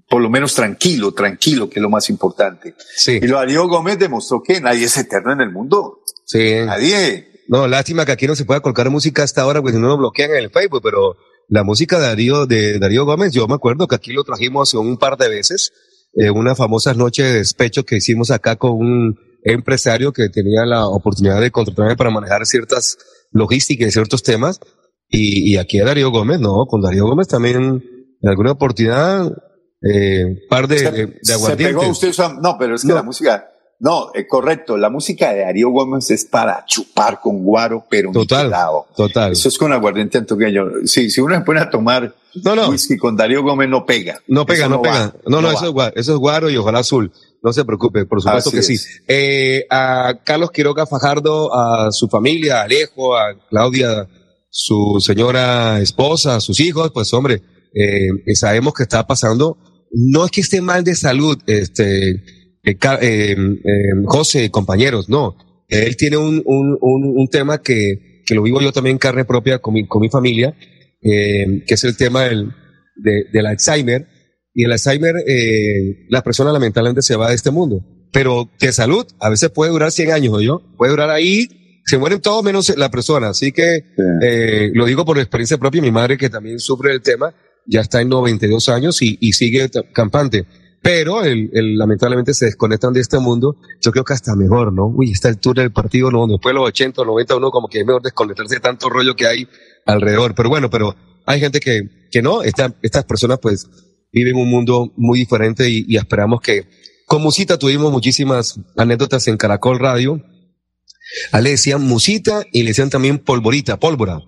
por lo menos tranquilo, tranquilo, que es lo más importante. Sí. Y lo Darío Gómez demostró que nadie es eterno en el mundo. Sí. Nadie. No, lástima que aquí no se pueda colocar música hasta ahora, porque si no lo bloquean en el Facebook, pero la música de Darío, de Darío Gómez, yo me acuerdo que aquí lo trajimos un par de veces, eh, una famosa noche de despecho que hicimos acá con un empresario que tenía la oportunidad de contratarme para manejar ciertas logísticas y ciertos temas, y, y aquí a Darío Gómez, no, con Darío Gómez también en alguna oportunidad, eh, par de, de, de Se aguardientes. pegó usted, no, pero es que No. la música, no, eh, correcto, la música de Darío Gómez es para chupar con guaro, pero Total, niquelado. total. Eso es con aguardiente antioqueño. Sí, si uno se pone a tomar whisky con Darío Gómez no pega. No pega, Eso no, pega. va, no, no, eso, es guaro, eso es guaro y ojalá azul. No se preocupe, por supuesto Así que sí. Eh, a Carlos Quiroga Fajardo, a su familia, a Alejo, a Claudia, su señora esposa, a sus hijos, pues hombre, eh, sabemos que está pasando. No es que esté mal de salud, este, eh, eh, eh, José, compañeros, no. Él tiene un, un, un, un tema que, que lo vivo yo también en carne propia con mi, con mi familia, eh, que es el tema del, de- del Alzheimer. Y el Alzheimer, eh, la persona lamentablemente se va de este mundo. Pero de salud, a veces puede durar 100 años, yo Puede durar ahí, se mueren todos menos la persona. Así que eh, lo digo por experiencia propia. Mi madre, que también sufre el tema, ya está en 92 años y, y sigue campante. Pero el, el- lamentablemente se desconectan de este mundo. Yo creo que hasta mejor, ¿no? Uy, esta altura del partido, no, después de los 80 o 90, uno como que es mejor desconectarse de tanto rollo que hay alrededor. Pero bueno, pero hay gente que, que no. Esta- estas personas pues viven un mundo muy diferente y, y esperamos que, con Musita tuvimos muchísimas anécdotas en Caracol Radio. A le decían Musita y le decían también Polvorita, pólvora.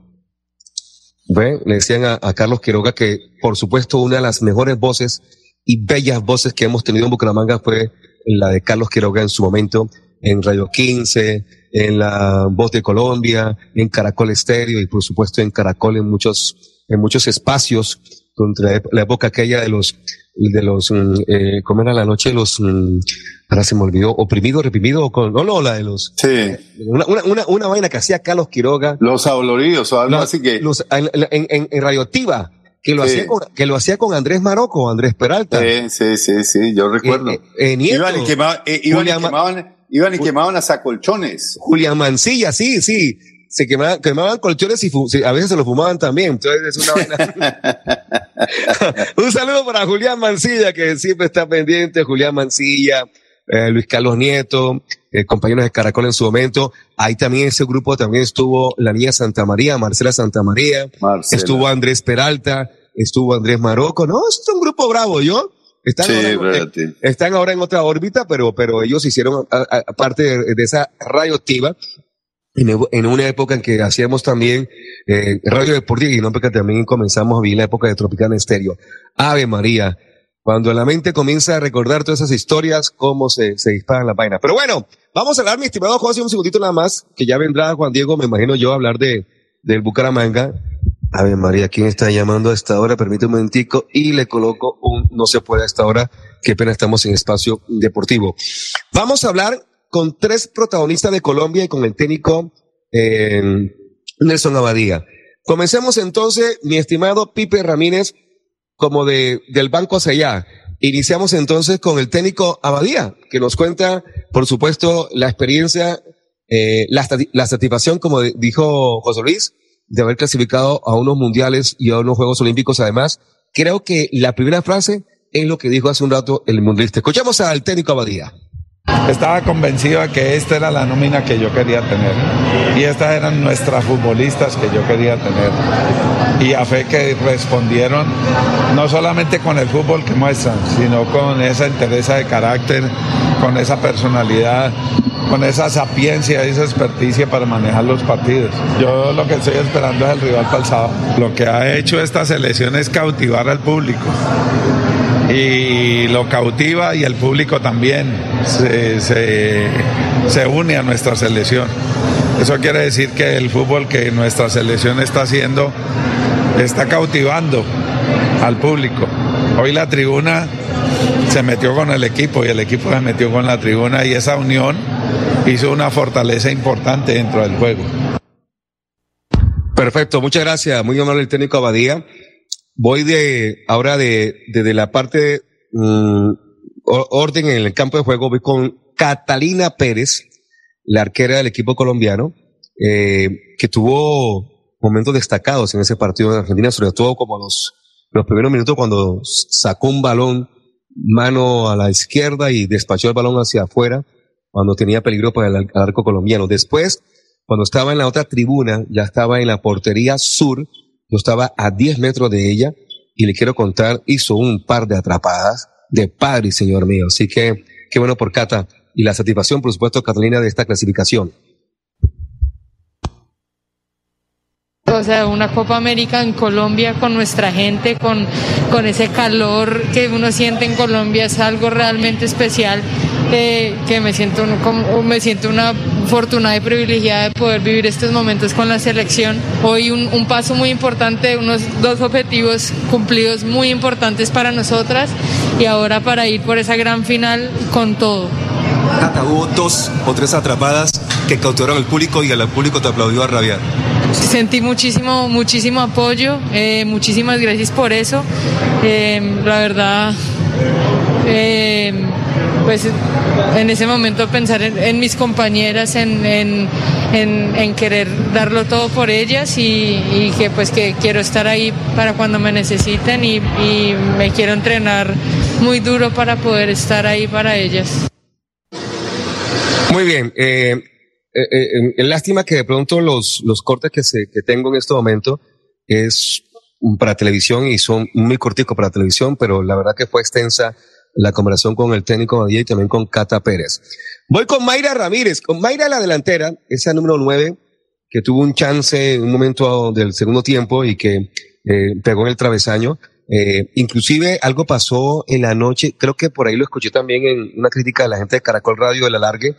¿Ve? Le decían a, a Carlos Quiroga que, por supuesto, una de las mejores voces y bellas voces que hemos tenido en Bucaramanga fue la de Carlos Quiroga en su momento, en Radio 15, en la Voz de Colombia, en Caracol Estéreo y, por supuesto, en Caracol en muchos, en muchos espacios, contra la época aquella de los, de los, mm, eh, ¿cómo era la noche? Los, mm, ahora se me olvidó, oprimido, reprimido, con, no, no, la de los, Sí. una, una, una, una vaina que hacía Carlos Quiroga. Los adoloridos o algo Los- así que. los- en, en, en- Radioactiva, que lo, Sí. hacía con, que lo hacía con Andrés Maroco, Andrés Peralta. Sí, sí, sí, sí, yo recuerdo. Eh, eh, eh, Nieto. iban y, quema- eh, iban y quemaban, iban y quemaban hasta colchones. Julián Mancilla, sí, sí. Se quemaban, quemaban colchones y a veces se lo fumaban también. Entonces es una vaina. (laughs) Un saludo para Julián Mancilla, que siempre está pendiente. Julián Mancilla, eh, Luis Carlos Nieto, eh, compañeros de Caracol en su momento. Ahí también ese grupo también estuvo la niña Santa María, Marcela Santa María. Marcela. Estuvo Andrés Peralta, estuvo Andrés Maroco. No, es un grupo bravo, ¿yo. Están, Sí, ahora, en- están ahora en otra órbita, pero, pero ellos hicieron a- a- parte de, de esa radioactiva en, una época en que hacíamos también eh, radio deportiva y en una época que también comenzamos a vivir la época de Tropicana Estéreo. Ave María, cuando la mente comienza a recordar todas esas historias, cómo se, se disparan las vainas. Pero bueno, vamos a hablar, mi estimado José, un segundito nada más, que ya vendrá Juan Diego, me imagino yo, a hablar de, del Bucaramanga. Ave María, ¿quién está llamando a esta hora? Permíteme un momentico y le coloco un no se puede a esta hora. Qué pena estamos en espacio deportivo. Vamos a hablar con tres protagonistas de Colombia y con el técnico eh, Nelson Abadía. Comencemos entonces, mi estimado Pipe Ramírez, como de, del Banco Sellá. Iniciamos entonces con el técnico Abadía, que nos cuenta, por supuesto, la experiencia, eh, la, la satisfacción, como dijo José Luis, de haber clasificado a unos mundiales y a unos Juegos Olímpicos. Además, creo que la primera frase es lo que dijo hace un rato el mundialista. Escuchamos al técnico Abadía. Estaba convencido de que esta era la nómina que yo quería tener. Y estas eran nuestras futbolistas que yo quería tener. Y a fe que respondieron, no solamente con el fútbol que muestran, sino con esa interés de carácter, con esa personalidad, con esa sapiencia, esa experticia para manejar los partidos. Yo lo que estoy esperando es el rival pasado. Lo que ha hecho esta selección es cautivar al público y lo cautiva y el público también se, se, une a nuestra selección. Eso quiere decir que el fútbol que nuestra selección está haciendo está cautivando al público. Hoy la tribuna se metió con el equipo y el equipo se metió con la tribuna y esa unión hizo una fortaleza importante dentro del juego. Perfecto, muchas gracias. Muy amable el técnico Abadía. Voy de ahora de desde la parte mm, orden en el campo de juego. Voy con Catalina Pérez, la arquera del equipo colombiano, eh, que tuvo momentos destacados en ese partido de Argentina, sobre todo como los, los primeros minutos cuando sacó un balón mano a la izquierda y despachó el balón hacia afuera cuando tenía peligro para el arco colombiano. Después, cuando estaba en la otra tribuna, ya estaba en la portería sur, yo estaba a 10 metros de ella y le quiero contar, hizo un par de atrapadas de padre, señor mío. Así que qué bueno por Cata y la satisfacción, por supuesto, Catalina, de esta clasificación. O sea, una Copa América en Colombia con nuestra gente, con, con ese calor que uno siente en Colombia, es algo realmente especial. Eh, que me siento, como, me siento una afortunada y privilegiada de poder vivir estos momentos con la selección. Hoy un, un, paso muy importante, unos dos objetivos cumplidos muy importantes para nosotras y ahora para ir por esa gran final con todo. Hubo dos o tres atrapadas que cautivaron al público y al público te aplaudió a rabiar. Sentí muchísimo, muchísimo apoyo, eh, muchísimas gracias por eso. Eh, la verdad, eh, pues en ese momento pensar en, mis compañeras, en, querer darlo todo por ellas y, que pues que quiero estar ahí para cuando me necesiten y, me quiero entrenar muy duro para poder estar ahí para ellas. Muy bien. Eh, eh, eh lástima que de pronto los, los cortes que, se, que tengo en este momento es para televisión y son muy corticos para televisión, pero la verdad que fue extensa la conversación con el técnico Badía y también con Cata Pérez. Voy con Mayra Ramírez, con Mayra la delantera, esa número nueve, que tuvo un chance en un momento del segundo tiempo y que eh, pegó en el travesaño. Eh, inclusive algo pasó en la noche, creo que por ahí lo escuché también en una crítica de la gente de Caracol Radio del Alargue,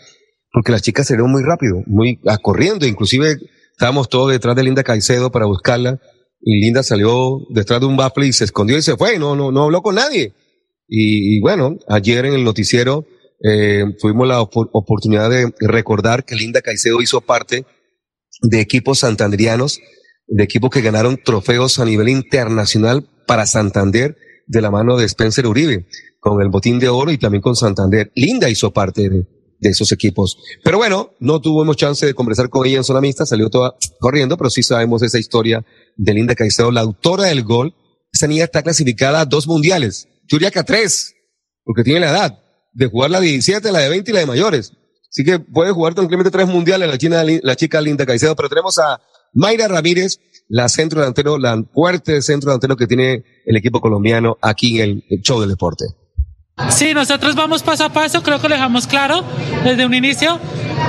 porque las chicas salieron muy rápido, muy corriendo, inclusive estábamos todos detrás de Linda Caicedo para buscarla y Linda salió detrás de un bafle y se escondió y se fue, no, no, no habló con nadie. Y, bueno, ayer en el noticiero eh, tuvimos la oportunidad de recordar que Linda Caicedo hizo parte de equipos santandrianos, de equipos que ganaron trofeos a nivel internacional para Santander de la mano de Spencer Uribe, con el botín de oro y también con Santander. Linda hizo parte de, de esos equipos. Pero bueno, no tuvimos chance de conversar con ella en zona mixta, salió toda corriendo, pero sí sabemos esa historia de Linda Caicedo, la autora del gol. Esa niña está clasificada a dos mundiales, Yuriaca 3, porque tiene la edad de jugar la 17, la de 20 y la de mayores. Así que puede jugar tranquilamente tres mundiales la, china, la chica Linda Caicedo, pero tenemos a Mayra Ramírez, la centro delantero, la fuerte centro delantero que tiene el equipo colombiano aquí en el show del deporte. Sí, nosotros vamos paso a paso, creo que lo dejamos claro desde un inicio.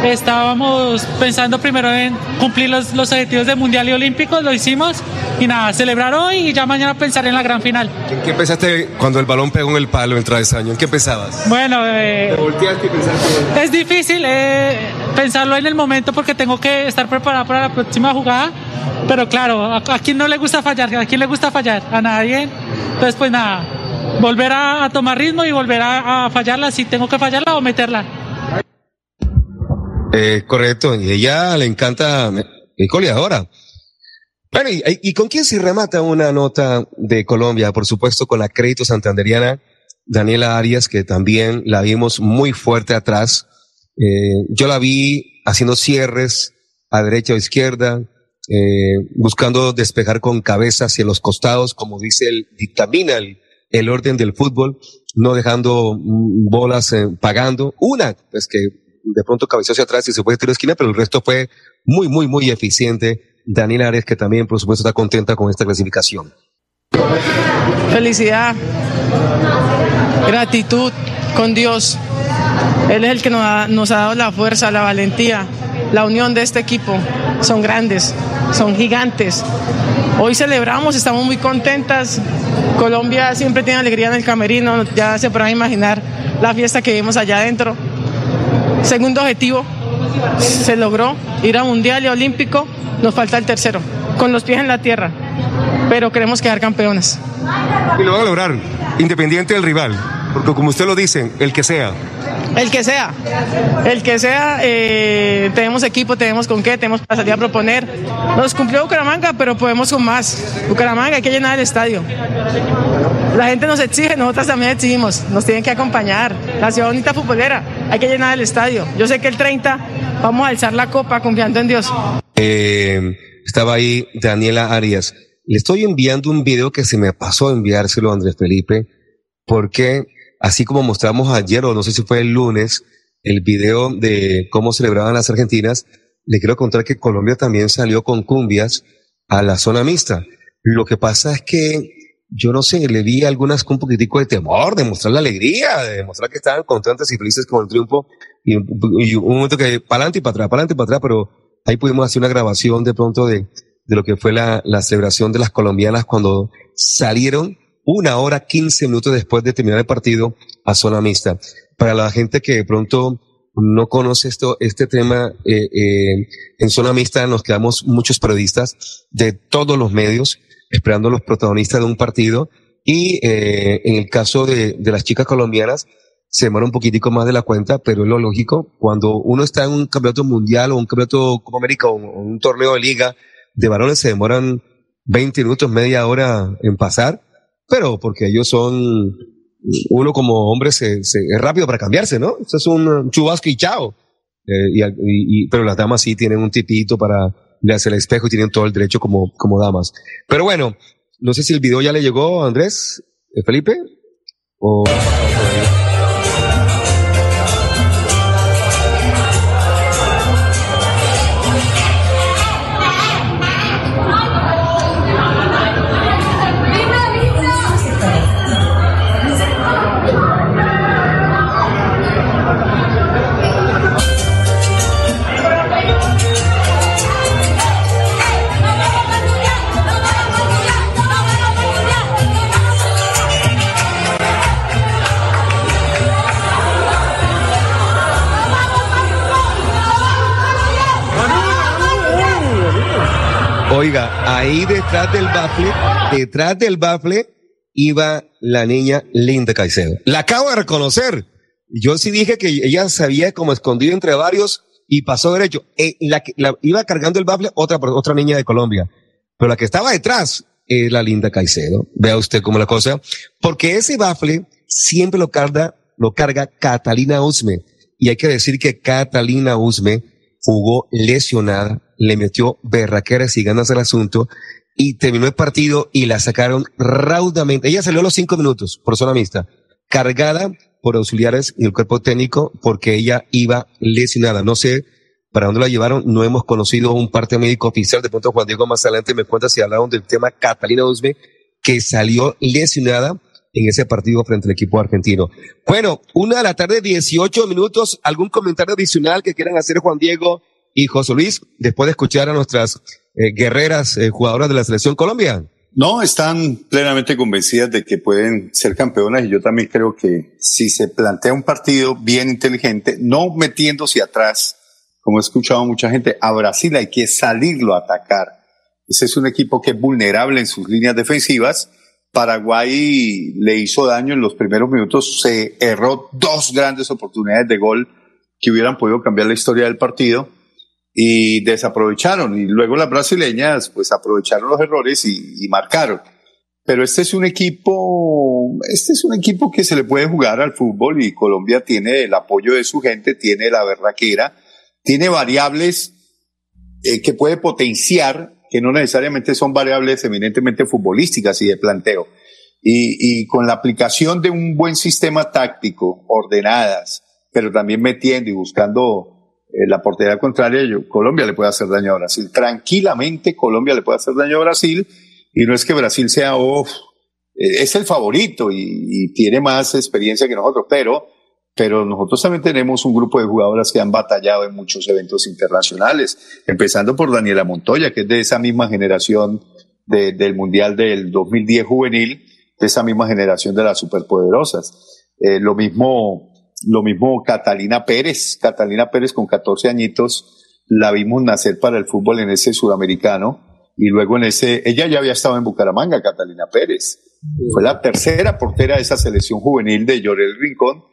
Estábamos pensando primero en cumplir los, los objetivos del Mundial y Olímpicos, lo hicimos y nada, celebrar hoy y ya mañana pensar en la gran final. ¿En qué pensaste cuando el balón pegó en el palo en travesaño? ¿En qué pensabas? Bueno, eh, volteaste y pensaste? es difícil eh, pensarlo en el momento porque tengo que estar preparado para la próxima jugada, pero claro, ¿a, a quién no le gusta fallar? ¿A quién le gusta fallar? A nadie. Entonces, pues nada, volver a, tomar ritmo y volver a, fallarla si tengo que fallarla o meterla. Eh, correcto, y ella le encanta, es goleadora. Bueno, y, con quién se remata una nota de Colombia? Por supuesto, con la crédito santanderiana, Daniela Arias, que también la vimos muy fuerte atrás. Eh, yo la vi haciendo cierres a derecha o izquierda, eh, buscando despejar con cabeza hacia los costados, como dice el dictamina el, el orden del fútbol, no dejando mm, bolas eh, pagando. Una, pues que de pronto cabeceó hacia atrás y se fue de tiro de esquina, pero el resto fue muy, muy, muy eficiente. Daniel Ares, que también, por supuesto, está contenta con esta clasificación. Felicidad, gratitud con Dios. Él es el que nos ha, nos ha dado la fuerza, la valentía, la unión de este equipo. Son grandes, son gigantes. Hoy celebramos, estamos muy contentas. Colombia siempre tiene alegría en el camerino, ya se podrán imaginar la fiesta que vimos allá adentro. Segundo objetivo, se logró ir a Mundial y Olímpico, nos falta el tercero, con los pies en la tierra, pero queremos quedar campeones. Y lo van a lograr, independiente del rival, porque como usted lo dice, el que sea. El que sea, el que sea, eh, tenemos equipo, tenemos con qué, tenemos para salir a proponer. Nos cumplió Bucaramanga, pero podemos con más. Bucaramanga hay que llenar el estadio. La gente nos exige, nosotras también exigimos, nos tienen que acompañar. La ciudad bonita futbolera, hay que llenar el estadio. Yo sé que el 30 vamos a alzar la copa confiando en Dios. Eh, estaba ahí Daniela Arias. Le estoy enviando un video que se me pasó a enviárselo a Andrés Felipe, porque así como mostramos ayer, o no sé si fue el lunes, el video de cómo celebraban las argentinas, le quiero contar que Colombia también salió con cumbias a la zona mixta. Lo que pasa es que yo no sé, le vi algunas con un poquitico de temor, de mostrar la alegría, de demostrar que estaban contentos y felices con el triunfo. Y un momento que para adelante y para atrás, para adelante y para atrás, pero ahí pudimos hacer una grabación de pronto de, de lo que fue la, la celebración de las colombianas cuando salieron una hora, quince minutos después de terminar el partido a zona mixta. Para la gente que de pronto no conoce esto, este tema, eh, eh, en zona mixta nos quedamos muchos periodistas de todos los medios esperando a los protagonistas de un partido y eh, en el caso de, de las chicas colombianas se demora un poquitico más de la cuenta, pero es lo lógico. Cuando uno está en un campeonato mundial o un campeonato Copa América o un torneo de liga de varones se demoran 20 minutos, media hora en pasar pero porque ellos son, uno como hombre se, es rápido para cambiarse, ¿no? Eso es un chubasco y chao. Eh, y, y, pero las damas sí tienen un tipito para hacer el espejo y tienen todo el derecho como, como damas. Pero bueno, no sé si el video ya le llegó a Andrés, eh, Felipe, o... Ahí detrás del bafle, detrás del bafle iba la niña Linda Caicedo. La acabo de reconocer. Yo sí dije que ella se había como escondido entre varios y pasó derecho. Eh, la, iba cargando el bafle otra, otra niña de Colombia. Pero la que estaba detrás es la Linda Caicedo. Vea usted cómo la cosa. Porque ese bafle siempre lo carga, lo carga Catalina Usme. Y hay que decir que Catalina Usme jugó lesionada le metió berraqueras y ganas al asunto y terminó el partido y la sacaron raudamente. Ella salió a los cinco minutos por zona mixta, cargada por auxiliares y el cuerpo técnico porque ella iba lesionada. No sé para dónde la llevaron, no hemos conocido un parte médico oficial. De pronto Juan Diego más adelante me cuenta si hablaron del tema Catalina Usme, que salió lesionada en ese partido frente al equipo argentino. Bueno, una de la tarde, 18 minutos. ¿Algún comentario adicional que quieran hacer Juan Diego, y José Luis, después de escuchar a nuestras eh, guerreras eh, jugadoras de la selección Colombia? No, están plenamente convencidas de que pueden ser campeonas y yo también creo que si se plantea un partido bien inteligente, no metiéndose atrás, como he escuchado mucha gente, a Brasil hay que salirlo a atacar. Ese es un equipo que es vulnerable en sus líneas defensivas. Paraguay le hizo daño en los primeros minutos, se erró dos grandes oportunidades de gol que hubieran podido cambiar la historia del partido y desaprovecharon. Y luego las brasileñas pues aprovecharon los errores y, marcaron. Pero este es un equipo, este es un equipo que se le puede jugar al fútbol y Colombia tiene el apoyo de su gente, tiene la verraquera, tiene variables eh, que puede potenciar, que no necesariamente son variables eminentemente futbolísticas y de planteo. y, y con la aplicación de un buen sistema táctico, ordenadas, pero también metiendo y buscando eh, la portería contraria, Colombia le puede hacer daño a Brasil. Tranquilamente Colombia le puede hacer daño a Brasil y no es que Brasil sea, "Uf, eh, es el favorito y, tiene más experiencia que nosotros, pero, pero nosotros también tenemos un grupo de jugadoras que han batallado en muchos eventos internacionales, empezando por Daniela Montoya, que es de esa misma generación de- del Mundial del 2010 juvenil, de esa misma generación de las superpoderosas. Eh, lo mismo, lo mismo Catalina Pérez, Catalina Pérez con 14 añitos, la vimos nacer para el fútbol en ese sudamericano y luego en ese, ella ya había estado en Bucaramanga, Catalina Pérez. Fue la tercera portera de esa selección juvenil de Llorel Rincón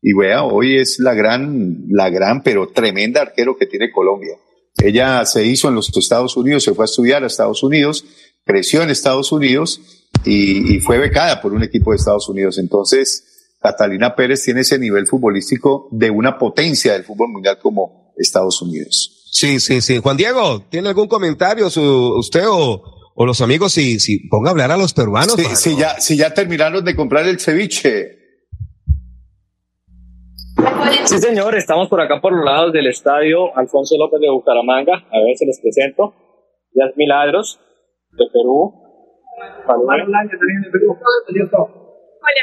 y vea, hoy es la gran, la gran, pero tremenda arquero que tiene Colombia. Ella se hizo en los Estados Unidos, se fue a estudiar a Estados Unidos, creció en Estados Unidos y, y fue becada por un equipo de Estados Unidos. Entonces, Catalina Pérez tiene ese nivel futbolístico de una potencia del fútbol mundial como Estados Unidos. Sí, sí, sí. Juan Diego, ¿tiene algún comentario su, usted o, o los amigos si, si ponga a hablar a los peruanos? Si, mano? si ya, si ya terminaron de comprar el ceviche. Sí, señor, estamos por acá por los lados del estadio Alfonso López de Bucaramanga. A ver si les presento. Ya es Milagros, de Perú.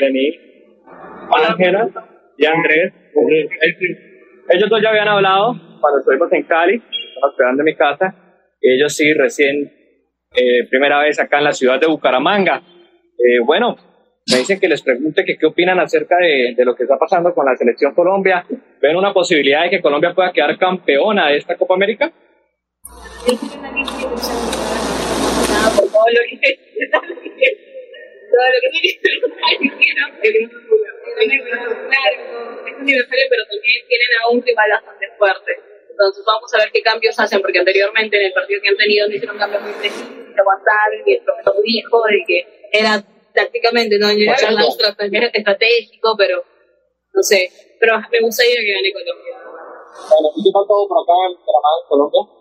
Vení. Ángela y Andrés. Ellos dos ya habían hablado cuando estuvimos en Cali, estaban esperando en mi casa. Ellos sí, recién, eh, primera vez acá en la ciudad de Bucaramanga. Eh, bueno, me dicen que les pregunte que qué opinan acerca de, de lo que está pasando con la selección Colombia. ¿Ven una posibilidad de que Colombia pueda quedar campeona de esta Copa América? por todo lo que todo lo que claro, es universal, pero también tienen a un rival bastante fuerte. Entonces vamos a ver qué cambios hacen, porque anteriormente en el partido que han tenido no hicieron cambios muy precisos, de aguantar, y el profesor dijo de que era tácticamente, no era estratégico, pero no sé, pero me gustaría que gane Colombia. Bueno, ¿y qué tal todo por acá en en Colombia?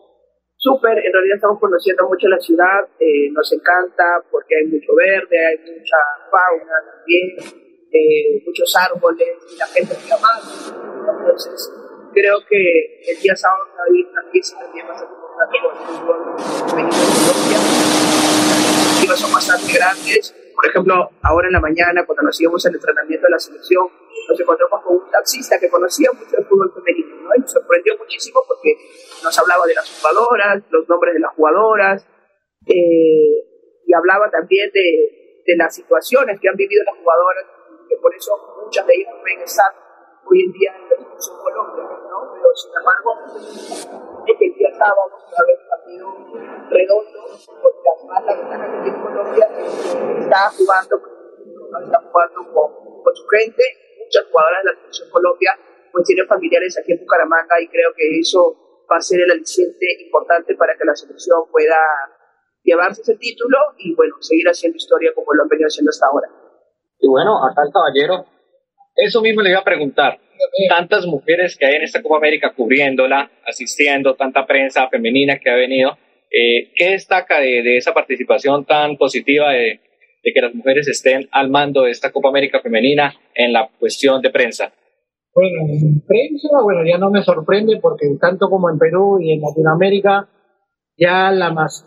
Súper, en realidad estamos conociendo mucho la ciudad, eh, nos encanta porque hay mucho verde, hay mucha fauna también, eh, muchos árboles, y la gente es amable. Entonces, creo que el día sábado haber una fiesta también bastante importante con el fútbol femenino en Colombia. Expectativas son bastante grandes. Por ejemplo, ahora en la mañana, cuando nos íbamos al entrenamiento de la selección, nos encontramos con un taxista que conocía mucho el fútbol femenino, ¿no? Y nos sorprendió muchísimo porque nos hablaba de las jugadoras, los nombres de las jugadoras, eh, y hablaba también de, las situaciones que han vivido las jugadoras, que por eso muchas de ellas estar hoy en día en Colombia, ¿no? Pero sin embargo, es que el día sábado va a haber partido redondo, porque además la ventaja que Colombia que está jugando, está jugando con, con su gente, muchas jugadoras de la selección Colombia pues tienen familiares aquí en Bucaramanga y creo que eso va a ser el aliciente importante para que la selección pueda llevarse ese título y bueno, seguir haciendo historia como lo han venido haciendo hasta ahora. Y bueno, acá el caballero, eso mismo le iba a preguntar. Tantas mujeres que hay en esta Copa América cubriéndola, asistiendo, tanta prensa femenina que ha venido, eh, ¿qué destaca de, esa participación tan positiva de, de que las mujeres estén al mando de esta Copa América femenina en la cuestión de prensa? Bueno, en prensa, bueno, ya no me sorprende porque tanto como en Perú y en Latinoamérica, ya la más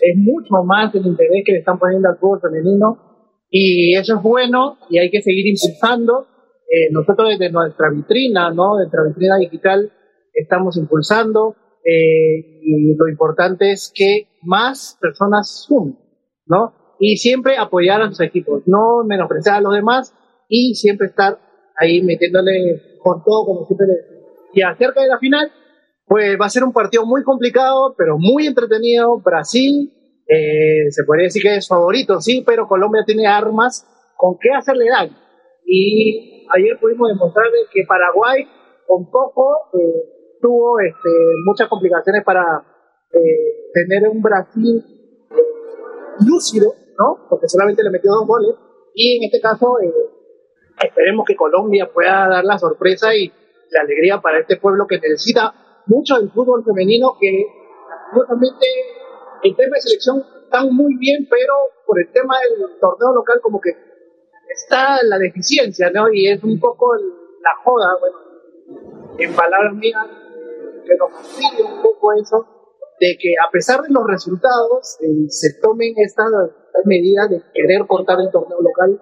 es mucho más el interés que le están poniendo al fútbol femenino y eso es bueno y hay que seguir impulsando. Eh, nosotros desde nuestra vitrina, ¿no? Nuestra vitrina digital estamos impulsando eh, y lo importante es que más personas sumen, ¿no? Y siempre apoyar a sus equipos, no menospreciar a los demás y siempre estar ahí metiéndole con todo como siempre. Y acerca de la final, pues va a ser un partido muy complicado, pero muy entretenido. Brasil, eh, se podría decir que es favorito, sí, pero Colombia tiene armas con qué hacerle daño. Y ayer pudimos demostrar de que Paraguay, con poco, eh, tuvo este, muchas complicaciones para eh, tener un Brasil eh, lúcido, ¿no? Porque solamente le metió dos goles. Y en este caso, eh, esperemos que Colombia pueda dar la sorpresa y la alegría para este pueblo que necesita mucho del fútbol femenino que lastimosamente en tema de selección están muy bien, pero por el tema del torneo local como que está la deficiencia, ¿no? Y es un poco la joda, bueno, en palabras mías, que nos fastidia un poco eso, de que a pesar de los resultados, eh, se tomen estas medidas de querer cortar el torneo local,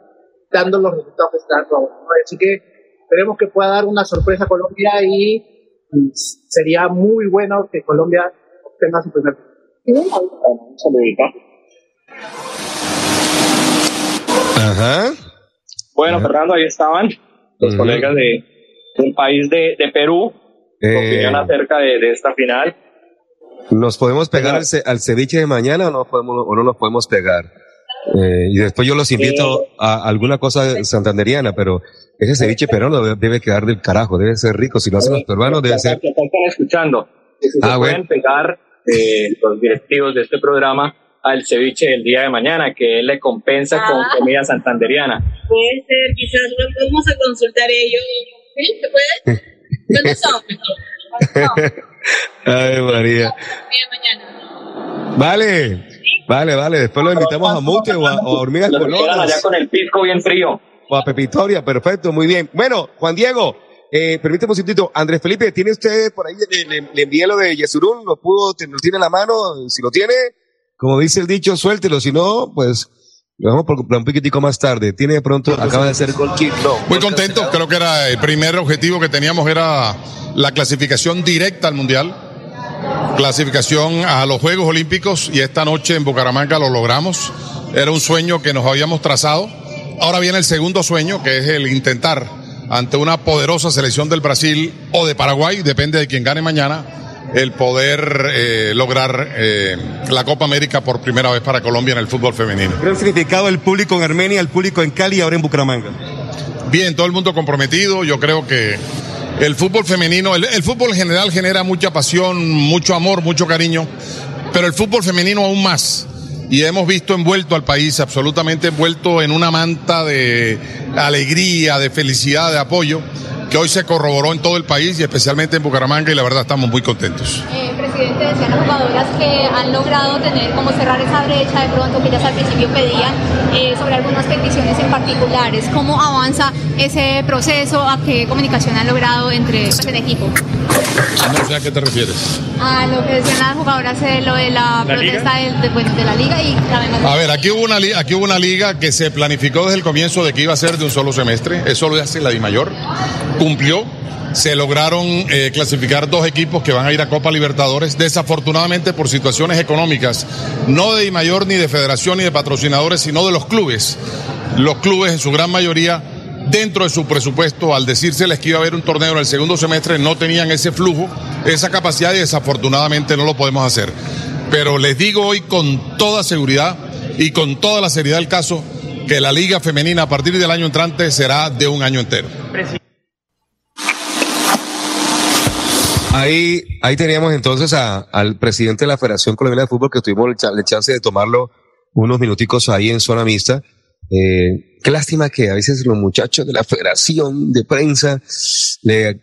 dando los resultados que están ahora. Así que esperemos que pueda dar una sorpresa a Colombia y sería muy bueno que Colombia obtenga su primer. Ajá. Bueno, Fernando, ahí estaban los colegas de, del país de, de Perú, eh, opinión acerca de, de, esta final. ¿Nos podemos pegar al, al, ceviche de mañana o no, podemos, o no nos podemos pegar? Eh, y después yo los invito a alguna cosa santanderiana, pero ese ceviche peruano debe, quedar del carajo, debe ser rico. Si lo hacen los peruanos, debe ser. Están escuchando. Si ah, se pueden pegar eh, los directivos de este programa al ceviche del día de mañana, que él le compensa con ah. comida santanderiana. Puede ser, quizás lo podemos a consultar ellos. ¿Sí? ¿Se puede? ¿Cuántos son? (laughs) Ay, María. Vale. Vale, vale. Después lo invitamos a Mute o a, Hormigas Colonas. allá con el pisco bien frío. O a Pepitoria, perfecto, muy bien. Bueno, Juan Diego, eh, permíteme un segundito. Andrés Felipe, ¿tiene usted por ahí, le, le, envié lo de Yesurún? ¿Lo pudo, lo tiene en la mano? Si lo tiene, como dice el dicho, suéltelo. Si no, pues lo vamos por un poquitico más tarde. Tiene de pronto, acaba de ser gol no, Muy contento, creo que era el primer objetivo que teníamos era la clasificación directa al Mundial clasificación a los Juegos Olímpicos y esta noche en Bucaramanga lo logramos. Era un sueño que nos habíamos trazado. Ahora viene el segundo sueño, que es el intentar ante una poderosa selección del Brasil o de Paraguay, depende de quien gane mañana, el poder eh, lograr eh, la Copa América por primera vez para Colombia en el fútbol femenino. ¿Qué significado el público en Armenia, el público en Cali y ahora en Bucaramanga? Bien, todo el mundo comprometido. Yo creo que el fútbol femenino, el, fútbol en general genera mucha pasión, mucho amor, mucho cariño, pero el fútbol femenino aún más. Y hemos visto envuelto al país, absolutamente envuelto en una manta de alegría, de felicidad, de apoyo, que hoy se corroboró en todo el país y especialmente en Bucaramanga y la verdad estamos muy contentos. Eh, presidente, decían las jugadoras que han logrado tener como cerrar esa brecha de pronto que ellas al principio pedían eh, sobre algunas peticiones en particulares. ¿Cómo avanza ese proceso? ¿A qué comunicación han logrado entre pues, el equipo? No sé a qué te refieres. A lo que decían las jugadoras de lo de la, protesta de, la liga y además... A ver, aquí hubo, una, aquí hubo una liga que se planificó desde el comienzo de que iba a ser de un solo semestre. Eso lo hace la Di Mayor. Cumplió se lograron eh, clasificar dos equipos que van a ir a Copa Libertadores, desafortunadamente por situaciones económicas, no de mayor ni de federación ni de patrocinadores, sino de los clubes. Los clubes en su gran mayoría, dentro de su presupuesto, al decírseles que iba a haber un torneo en el segundo semestre, no tenían ese flujo, esa capacidad y desafortunadamente no lo podemos hacer. Pero les digo hoy con toda seguridad y con toda la seriedad del caso que la liga femenina a partir del año entrante será de un año entero. Ahí, ahí teníamos entonces a, al presidente de la Federación Colombiana de Fútbol que tuvimos la chance de tomarlo unos minuticos ahí en zona mixta. Eh, qué lástima que a veces los muchachos de la Federación de Prensa, le, eh,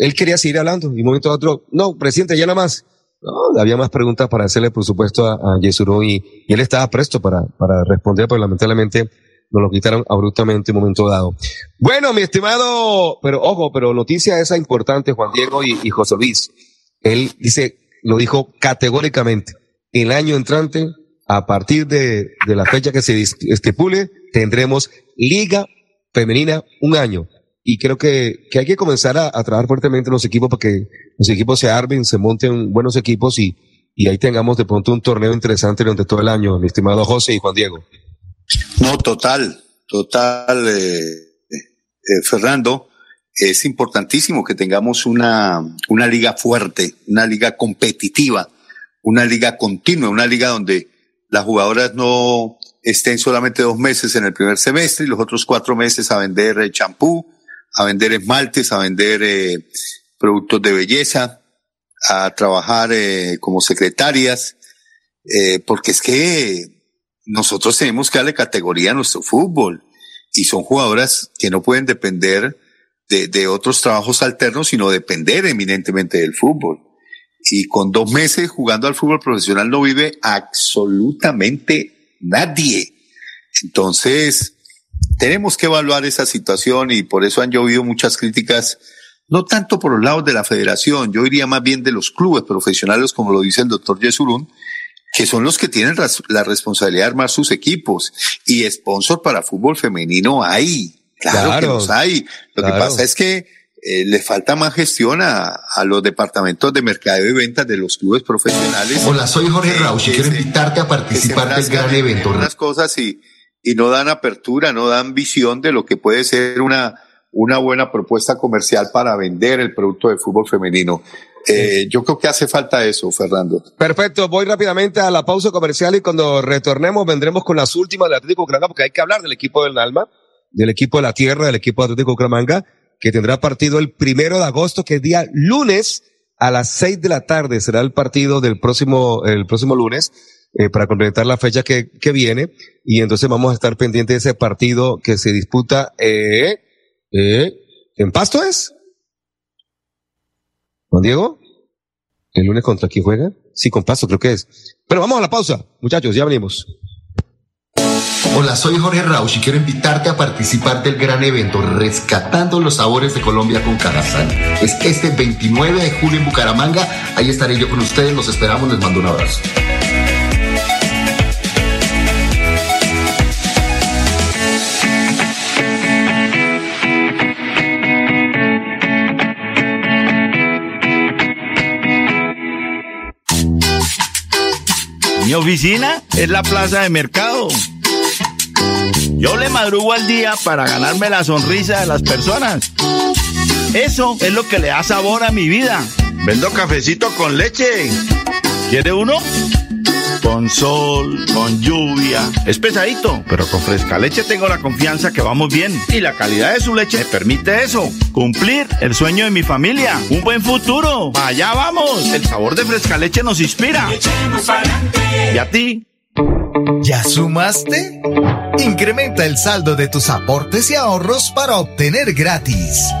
él quería seguir hablando y un momento a otro, no, presidente, ya nada más. No, había más preguntas para hacerle, por supuesto, a, a Yesuro y, él estaba presto para, para responder, pero lamentablemente nos lo quitaron abruptamente en un momento dado. Bueno, mi estimado, pero ojo, pero noticia esa importante, Juan Diego y, José Luis. Él dice, lo dijo categóricamente, el año entrante, a partir de, de la fecha que se estipule, tendremos Liga Femenina un año. Y creo que, que hay que comenzar a, a trabajar fuertemente en los equipos para que los equipos se armen, se monten buenos equipos y, y ahí tengamos de pronto un torneo interesante durante todo el año, mi estimado José y Juan Diego. No, total, total, eh, eh, Fernando. Es importantísimo que tengamos una, una liga fuerte, una liga competitiva, una liga continua, una liga donde las jugadoras no estén solamente dos meses en el primer semestre y los otros cuatro meses a vender eh, champú, a vender esmaltes, a vender eh, productos de belleza, a trabajar eh, como secretarias, eh, porque es que nosotros tenemos que darle categoría a nuestro fútbol y son jugadoras que no pueden depender de, de otros trabajos alternos, sino depender eminentemente del fútbol. Y con dos meses jugando al fútbol profesional no vive absolutamente nadie. Entonces, tenemos que evaluar esa situación y por eso han llovido muchas críticas, no tanto por los lados de la federación, yo diría más bien de los clubes profesionales, como lo dice el doctor Yesurún, que son los que tienen la responsabilidad de armar sus equipos y sponsor para fútbol femenino hay. Claro, que los hay. Lo que pasa es que eh, le falta más gestión a, a, los departamentos de mercado y ventas de los clubes profesionales. Hola, soy Jorge Rauch y quiero invitarte a participar del gran evento. Unas cosas y, y no dan apertura, no dan visión de lo que puede ser una, una buena propuesta comercial para vender el producto de fútbol femenino. Eh, yo creo que hace falta eso, Fernando. Perfecto, voy rápidamente a la pausa comercial y cuando retornemos vendremos con las últimas del Atlético Bucaramanga porque hay que hablar del equipo del Alma, del equipo de la Tierra, del equipo Atlético Bucaramanga que tendrá partido el primero de agosto, que es día lunes a las seis de la tarde. Será el partido del próximo, el próximo lunes, eh, para completar la fecha que, que viene. Y entonces vamos a estar pendientes de ese partido que se disputa, eh, eh, ¿en Pasto es? Juan Diego? ¿El lunes contra quién juega? Sí, con Pasto creo que es. Pero vamos a la pausa, muchachos, ya venimos. Hola, soy Jorge Rauch y quiero invitarte a participar del gran evento Rescatando los Sabores de Colombia con Cajazán. Es este 29 de julio en Bucaramanga. Ahí estaré yo con ustedes. Los esperamos. Les mando un abrazo. Mi oficina es la plaza de mercado. Yo le madrugo al día para ganarme la sonrisa de las personas. Eso es lo que le da sabor a mi vida. Vendo cafecito con leche. ¿Quiere uno? Con sol, con lluvia. Es pesadito, pero con fresca leche tengo la confianza que vamos bien. Y la calidad de su leche me permite eso. Cumplir el sueño de mi familia. Un buen futuro. Allá vamos. El sabor de fresca leche nos inspira. ¿Y a ti? ¿Ya sumaste? Incrementa el saldo de tus aportes y ahorros para obtener gratis.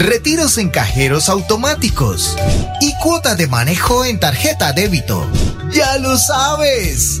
Retiros en cajeros automáticos y cuota de manejo en tarjeta débito. ¡Ya lo sabes!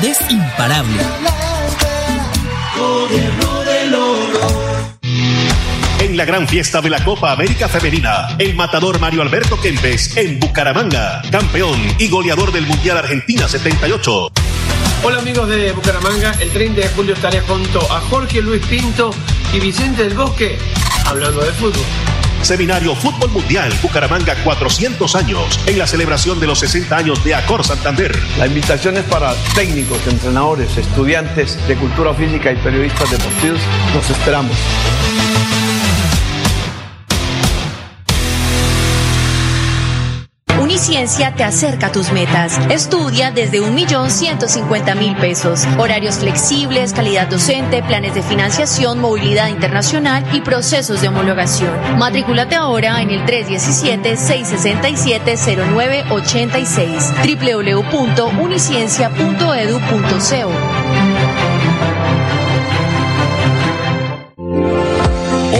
es imparable. En la gran fiesta de la Copa América Femenina, el matador Mario Alberto Kempes en Bucaramanga, campeón y goleador del Mundial Argentina 78. Hola amigos de Bucaramanga, el 30 de julio estaré junto a Jorge Luis Pinto y Vicente del Bosque hablando de fútbol. Seminario Fútbol Mundial Bucaramanga 400 años en la celebración de los 60 años de Acor Santander. La invitación es para técnicos, entrenadores, estudiantes de cultura física y periodistas deportivos. Nos esperamos. Uniciencia te acerca a tus metas. Estudia desde un millón ciento cincuenta mil pesos. Horarios flexibles, calidad docente, planes de financiación, movilidad internacional y procesos de homologación. Matrículate ahora en el 317-667-0986 www.uniciencia.edu.co.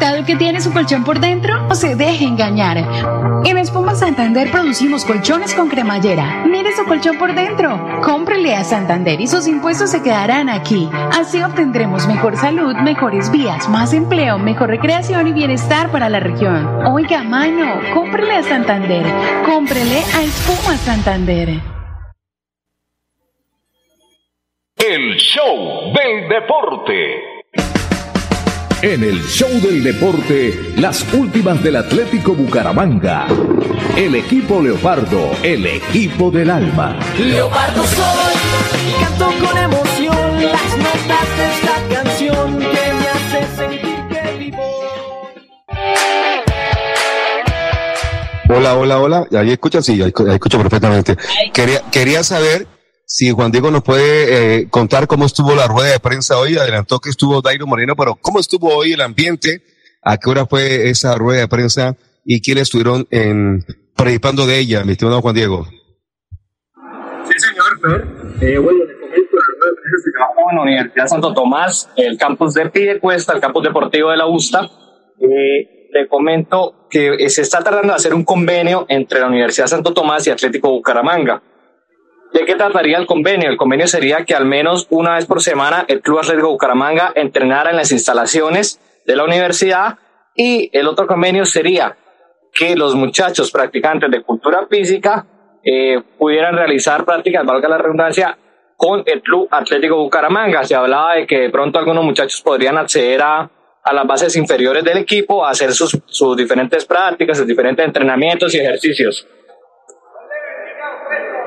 ¿Se ha preguntado qué tiene su colchón por dentro? ¿O se deje engañar? En Espuma Santander producimos colchones con cremallera. Mire su colchón por dentro. Cómprele a Santander y sus impuestos se quedarán aquí. Así obtendremos mejor salud, mejores vías, más empleo, mejor recreación y bienestar para la región. Oiga, mano, cómprele a Santander. Cómprele a Espuma Santander. El show del deporte. En el show del deporte, las últimas del Atlético Bucaramanga. El equipo Leopardo, el equipo del alma. Leopardo soy, canto con emoción las notas de esta canción que me hace sentir que vivo. Hola, hola, hola. Ahí escuchan, sí, ahí, ahí escucho perfectamente. Quería, quería saber si Juan Diego nos puede eh, contar cómo estuvo la rueda de prensa hoy. Adelantó que estuvo Dairo Moreno, pero ¿cómo estuvo hoy el ambiente? ¿A qué hora fue esa rueda de prensa? ¿Y quiénes estuvieron en, participando de ella, mi estimado Juan Diego? Sí, señor. Eh, bueno, le comento, la rueda de prensa se llevó en la Universidad Santo Tomás, el campus de Piedecuesta, el campus deportivo de la USTA. Eh, le comento que se está tratando de hacer un convenio entre la Universidad Santo Tomás y Atlético Bucaramanga. ¿De qué trataría el convenio? El convenio sería que al menos una vez por semana el Club Atlético Bucaramanga entrenara en las instalaciones de la universidad y el otro convenio sería que los muchachos practicantes de cultura física eh, pudieran realizar prácticas, valga la redundancia, con el Club Atlético Bucaramanga. Se hablaba de que de pronto algunos muchachos podrían acceder a, a las bases inferiores del equipo a hacer sus, sus diferentes prácticas, sus diferentes entrenamientos y ejercicios.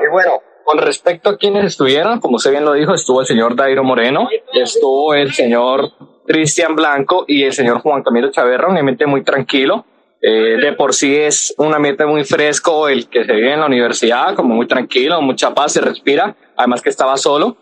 Y bueno, con respecto a quienes estuvieron, como usted bien lo dijo, estuvo el señor Dairo Moreno, estuvo el señor Cristian Blanco y el señor Juan Camilo Chaverra, un ambiente muy tranquilo. Eh, de por sí es un ambiente muy fresco el que se vive en la universidad, como muy tranquilo, mucha paz, se respira, además que estaba solo.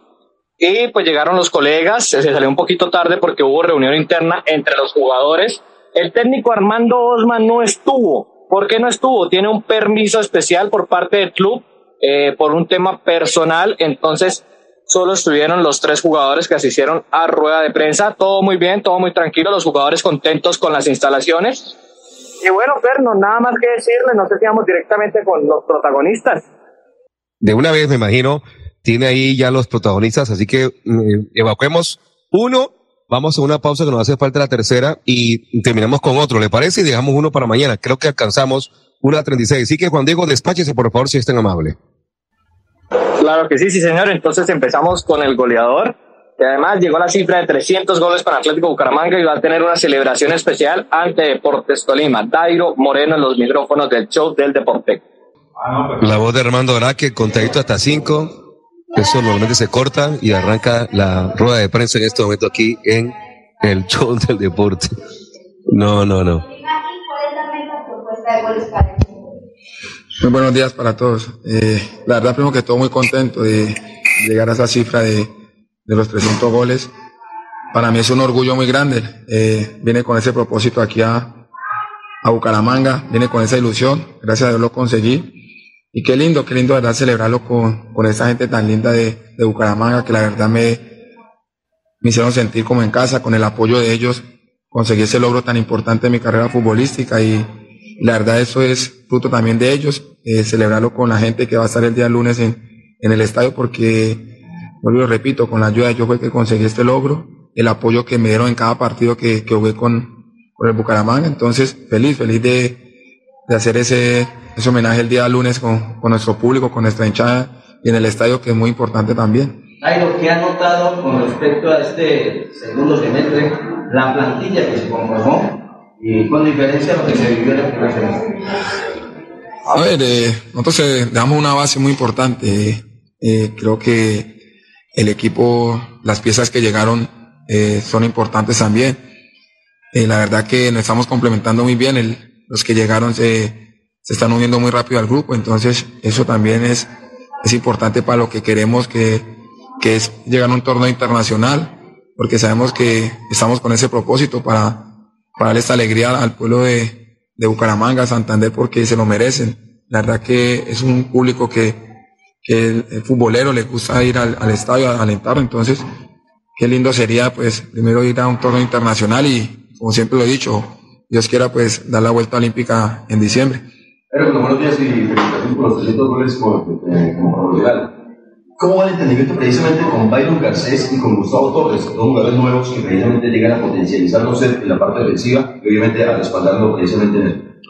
Y pues llegaron los colegas, se salió un poquito tarde porque hubo reunión interna entre los jugadores. El técnico Armando Osman no estuvo. ¿Por qué no estuvo? Tiene un permiso especial por parte del club eh, por un tema personal, entonces solo estuvieron los tres jugadores que asistieron a rueda de prensa, todo muy bien, todo muy tranquilo, los jugadores contentos con las instalaciones. Y bueno, Ferno, nada más que decirle, no sé si vamos directamente con los protagonistas. De una vez, me imagino, tiene ahí ya los protagonistas, así que eh, evacuemos uno, vamos a una pausa que nos hace falta la tercera y terminamos con otro, ¿le parece? Y dejamos uno para mañana. Creo que alcanzamos una 36. Así que Juan Diego, despáchese por favor si es tan amable. Claro que sí, sí, señor. Entonces empezamos con el goleador, que además llegó a la cifra de 300 goles para Atlético Bucaramanga y va a tener una celebración especial ante Deportes Tolima. Dairo Moreno en los micrófonos del show del deporte. La voz de Armando Araque, contadito hasta 5. Eso normalmente se corta y arranca la rueda de prensa en este momento aquí en el show del deporte. No, no, no. Muy buenos días para todos. Eh, la verdad, primero que todo, muy contento de llegar a esa cifra de, de los 300 goles. Para mí es un orgullo muy grande. Eh, viene con ese propósito aquí a, a Bucaramanga, viene con esa ilusión. Gracias a Dios lo conseguí. Y qué lindo, qué lindo, verdad, celebrarlo con, con esa gente tan linda de, de Bucaramanga que la verdad me, me hicieron sentir como en casa, con el apoyo de ellos. Conseguí ese logro tan importante en mi carrera futbolística y, la verdad eso es fruto también de ellos, eh, celebrarlo con la gente que va a estar el día lunes en, en el estadio porque, vuelvo lo repito, con la ayuda de ellos fue que conseguí este logro, el apoyo que me dieron en cada partido que, que jugué con, con el Bucaramanga, entonces feliz, feliz de, de hacer ese, ese homenaje el día lunes con, con nuestro público, con nuestra hinchada y en el estadio que es muy importante también. Nairo, ¿qué ha notado con respecto a este segundo semestre, la plantilla que se conformó y con diferencia a lo que se vivió en el primer semestre? A ver, eh, nosotros eh, damos una base muy importante. Eh, creo que el equipo, las piezas que llegaron eh, son importantes también. Eh, la verdad que nos estamos complementando muy bien. Los que llegaron se, se están uniendo muy rápido al grupo, entonces eso también es, es importante para lo que queremos que, que es llegar a un torneo internacional, porque sabemos que estamos con ese propósito para, para darle esta alegría al pueblo de, de Bucaramanga, Santander, porque se lo merecen. La verdad que es un público que, que el, futbolero le gusta ir al, al estadio a alentarlo, entonces qué lindo sería pues primero ir a un torneo internacional y como siempre lo he dicho, Dios quiera pues dar la vuelta olímpica en diciembre. Pero buenos días y felicitaciones por los 300 goles como, eh, como. ¿Cómo va el entendimiento precisamente con Byron Garcés y con Gustavo Torres, dos jugadores nuevos que precisamente llegan a potencializar en la parte defensiva y obviamente a respaldarlo precisamente en el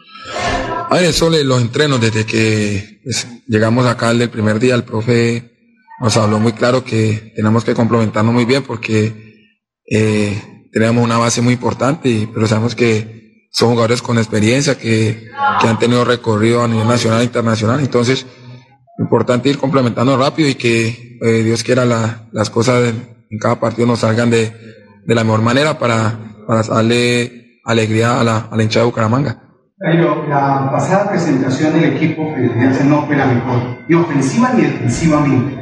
A ver, eso los entrenos, desde que pues, llegamos acá el primer día, el profe nos habló muy claro que tenemos que complementarnos muy bien porque eh, teníamos una base muy importante, y, pero sabemos que son jugadores con experiencia que, que han tenido recorrido a nivel nacional e internacional. Entonces, importante ir complementando rápido y que eh, Dios quiera la- las cosas en, cada partido nos salgan de, de la mejor manera para, para darle alegría a la, a la hinchada de Bucaramanga. La pasada presentación del equipo presidencial no fue la mejor, ni ofensiva ni defensivamente.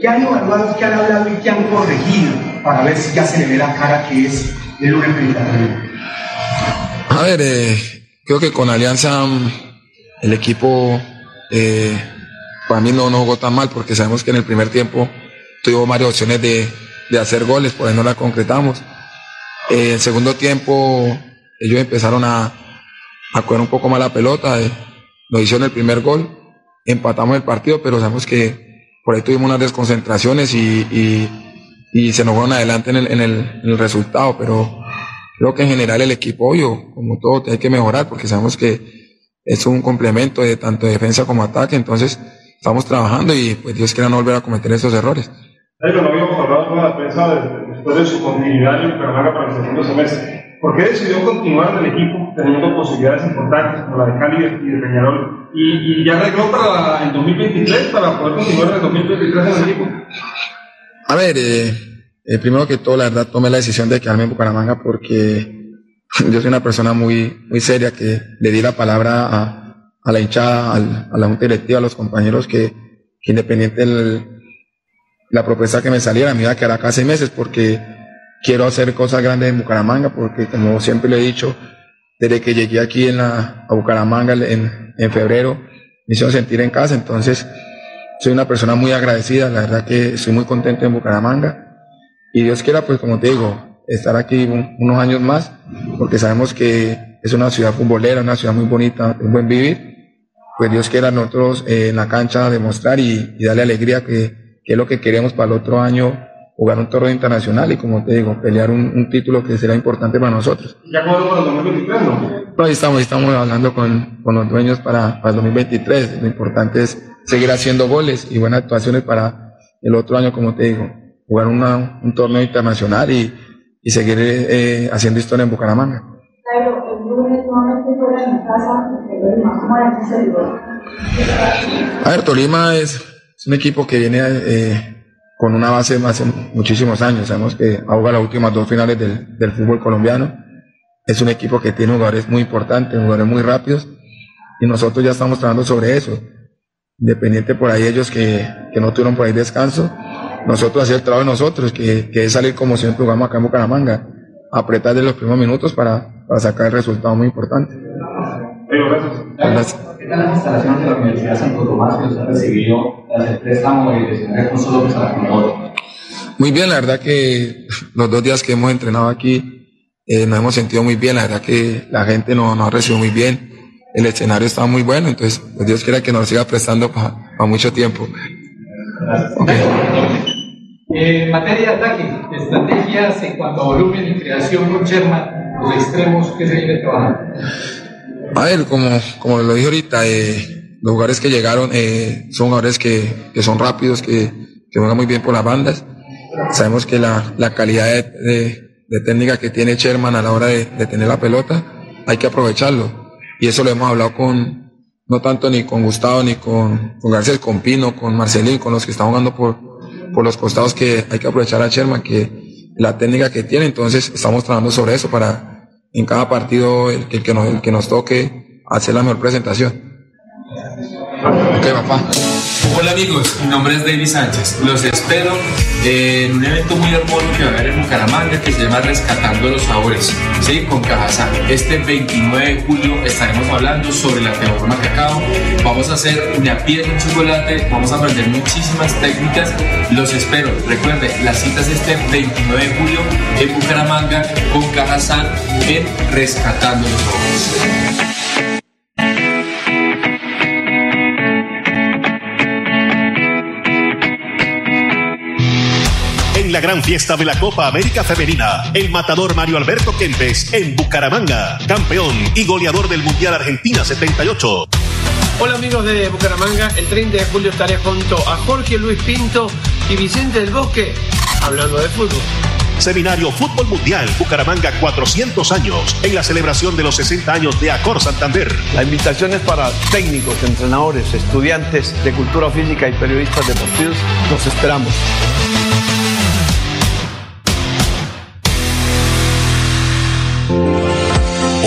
¿Qué han evaluado, qué han hablado y qué han corregido para ver si ya se le ve la cara que es el lunes frente a? A ver, eh, creo que con Alianza mm, el equipo eh, para mí no, jugó tan mal porque sabemos que en el primer tiempo tuvo varias opciones de, de hacer goles, ahí no la concretamos. Eh, en el segundo tiempo ellos empezaron a, a coger un poco más la pelota, eh, nos hicieron el primer gol, empatamos el partido, pero sabemos que por ahí tuvimos unas desconcentraciones y, y, se nos fueron adelante en el, en el, en el resultado, pero creo que en general el equipo, obvio, como todo, hay que mejorar porque sabemos que es un complemento de tanto defensa como ataque, entonces estamos trabajando y pues Dios quiera no volver a cometer esos errores. Jairo, no habíamos hablado con la de- después de su continuidad en Bucaramanga para el segundo semestre. ¿Por qué decidió continuar en el equipo teniendo posibilidades importantes como la de Cali y de Peñarol? Y, y ya arregló para el 2023 para poder continuar en el 2023 en el equipo. A ver, eh, eh, primero que todo, la verdad, tomé la decisión de quedarme en Bucaramanga porque (laughs) yo soy una persona muy, muy seria que le di la palabra a, a la hinchada, a la junta directiva, a los compañeros que, que independiente de la propuesta que me saliera, me iba a quedar acá seis meses porque quiero hacer cosas grandes en Bucaramanga porque como siempre le he dicho, desde que llegué aquí en la, a Bucaramanga en, en febrero, me hicieron sentir en casa, entonces soy una persona muy agradecida, la verdad que estoy muy contento en Bucaramanga. Y Dios quiera, pues como te digo, estar aquí un- unos años más, porque sabemos que es una ciudad futbolera, una ciudad muy bonita, un buen vivir, pues Dios quiera nosotros eh, en la cancha demostrar y, y darle alegría que, que es lo que queremos para el otro año, jugar un torneo internacional y como te digo, pelear un, un título que será importante para nosotros. Ya cuadró para el 2023, ¿no? No, ahí estamos, estamos hablando con, con los dueños para, para el 2023. Lo importante es seguir haciendo goles y buenas actuaciones para el otro año, como te digo, jugar una- un torneo internacional y, y seguir eh, haciendo historia en Bucaramanga. Jairo, el lunes nuevamente fuera en casa, A ver, Tolima es, un equipo que viene eh, con una base hace muchísimos años. Sabemos que ha jugado las últimas dos finales del, fútbol colombiano. Es un equipo que tiene jugadores muy importantes, jugadores muy rápidos, y nosotros ya estamos trabajando sobre eso. Independiente por ahí ellos que, no tuvieron por ahí descanso, nosotros hacer el trabajo de nosotros, que, que es salir como siempre jugamos acá en Bucaramanga, apretar de los primeros minutos para, para sacar el resultado muy importante. Gracias. ¿Qué tal las instalaciones de la Universidad de Santo Tomás que los ha recibido tras el préstamo y el recurso López a la Comodoro? Muy bien, la verdad que los dos días que hemos entrenado aquí eh, nos hemos sentido muy bien, la verdad que la gente nos, nos ha recibido muy bien, el escenario estaba muy bueno, entonces pues Dios quiera que nos siga prestando para mucho tiempo. En materia de ataque, estrategias en cuanto a volumen y creación con Sherman, los extremos que se viene trabajando. A ver, como, como lo dije ahorita, eh, los jugadores que llegaron eh, son jugadores que, que son rápidos, que, que juegan muy bien por las bandas. Sabemos que la, la calidad de, de- de técnica que tiene Sherman a la hora de, de tener la pelota, hay que aprovecharlo. Y eso lo hemos hablado con, no tanto ni con Gustavo, ni con, con Garcés, con Pino, con Marcelín, con los que están jugando por, por los costados, que hay que aprovechar a Sherman, que la técnica que tiene, entonces estamos trabajando sobre eso para en cada partido el, que- nos, que nos toque hacer la mejor presentación. Ok, papá. Hola amigos, mi nombre es David Sánchez. Los espero en un evento muy hermoso que va a haber en Bucaramanga que se llama Rescatando los Sabores, ¿sí? con Cajazán. Este 29 de julio estaremos hablando sobre la teorema cacao. Vamos a hacer una piel en chocolate, vamos a aprender muchísimas técnicas. Los espero. Recuerden, la cita es este 29 de julio en Bucaramanga con Cajazán en Rescatando los Sabores. La gran fiesta de la Copa América Femenina, el matador Mario Alberto Kempes en Bucaramanga, campeón y goleador del Mundial Argentina 78. Hola amigos de Bucaramanga, el 30 de julio estaré junto a Jorge Luis Pinto y Vicente del Bosque hablando de fútbol. Seminario Fútbol Mundial Bucaramanga 400 años en la celebración de los 60 años de Acor Santander. La invitación es para técnicos, entrenadores, estudiantes de cultura física y periodistas deportivos. Los esperamos.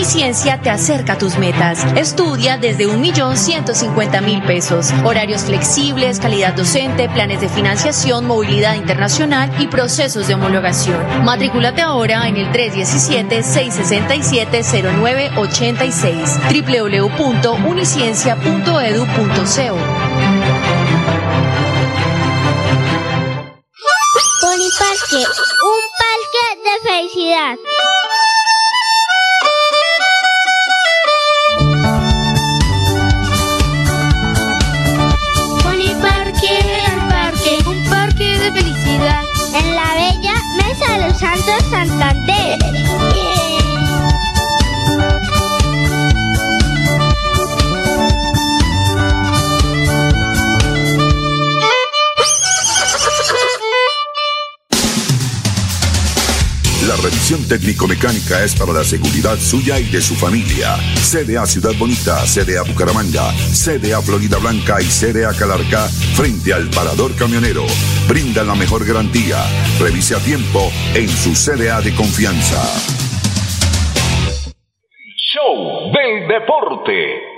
Uniciencia te acerca a tus metas. Estudia desde 1.150.000 pesos. Horarios flexibles, calidad docente, planes de financiación, movilidad internacional y procesos de homologación. Matrículate ahora en el 317-667-0986 www.uniciencia.edu.co. Boniparque, un parque de felicidad. Técnico-mecánica es para la seguridad suya y de su familia. CDA Ciudad Bonita, CDA Bucaramanga, CDA Florida Blanca y CDA Calarca frente al parador camionero. Brindan la mejor garantía. Revise a tiempo en su CDA de confianza. Show del deporte.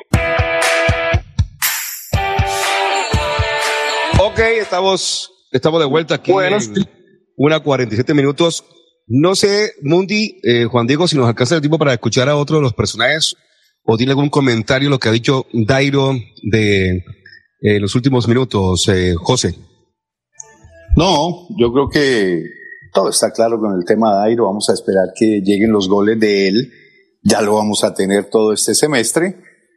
Ok, estamos, estamos de vuelta aquí. en una 47 minutos. No sé, Mundi, eh, Juan Diego, si nos alcanza el tiempo para escuchar a otro de los personajes o tiene algún comentario lo que ha dicho Dairo de eh, los últimos minutos, eh, José. No, yo creo que todo está claro con el tema de Dairo. Vamos a esperar que lleguen los goles de él. Ya lo vamos a tener todo este semestre.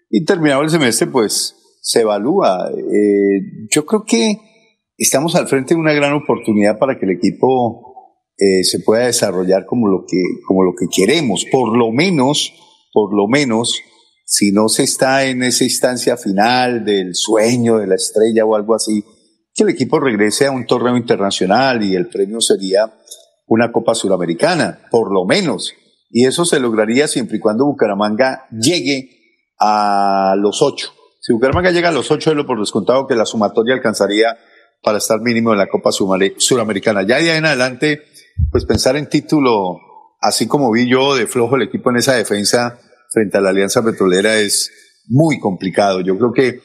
Y terminado el semestre, pues se evalúa. Eh, yo creo que estamos al frente de una gran oportunidad para que el equipo eh, se pueda desarrollar como lo que como lo que queremos. Por lo menos por lo menos si no se está en esa instancia final del sueño de la estrella o algo así que el equipo regrese a un torneo internacional y el premio sería una Copa Suramericana por lo menos. Y eso se lograría siempre y cuando Bucaramanga llegue a los ocho. Si Bucaramanga llega a los ocho es lo por descontado que la sumatoria alcanzaría para estar mínimo en la Copa Suramericana. Ya de ahí en adelante pues pensar en título, así como vi yo de flojo el equipo en esa defensa frente a la Alianza Petrolera, es muy complicado. Yo creo que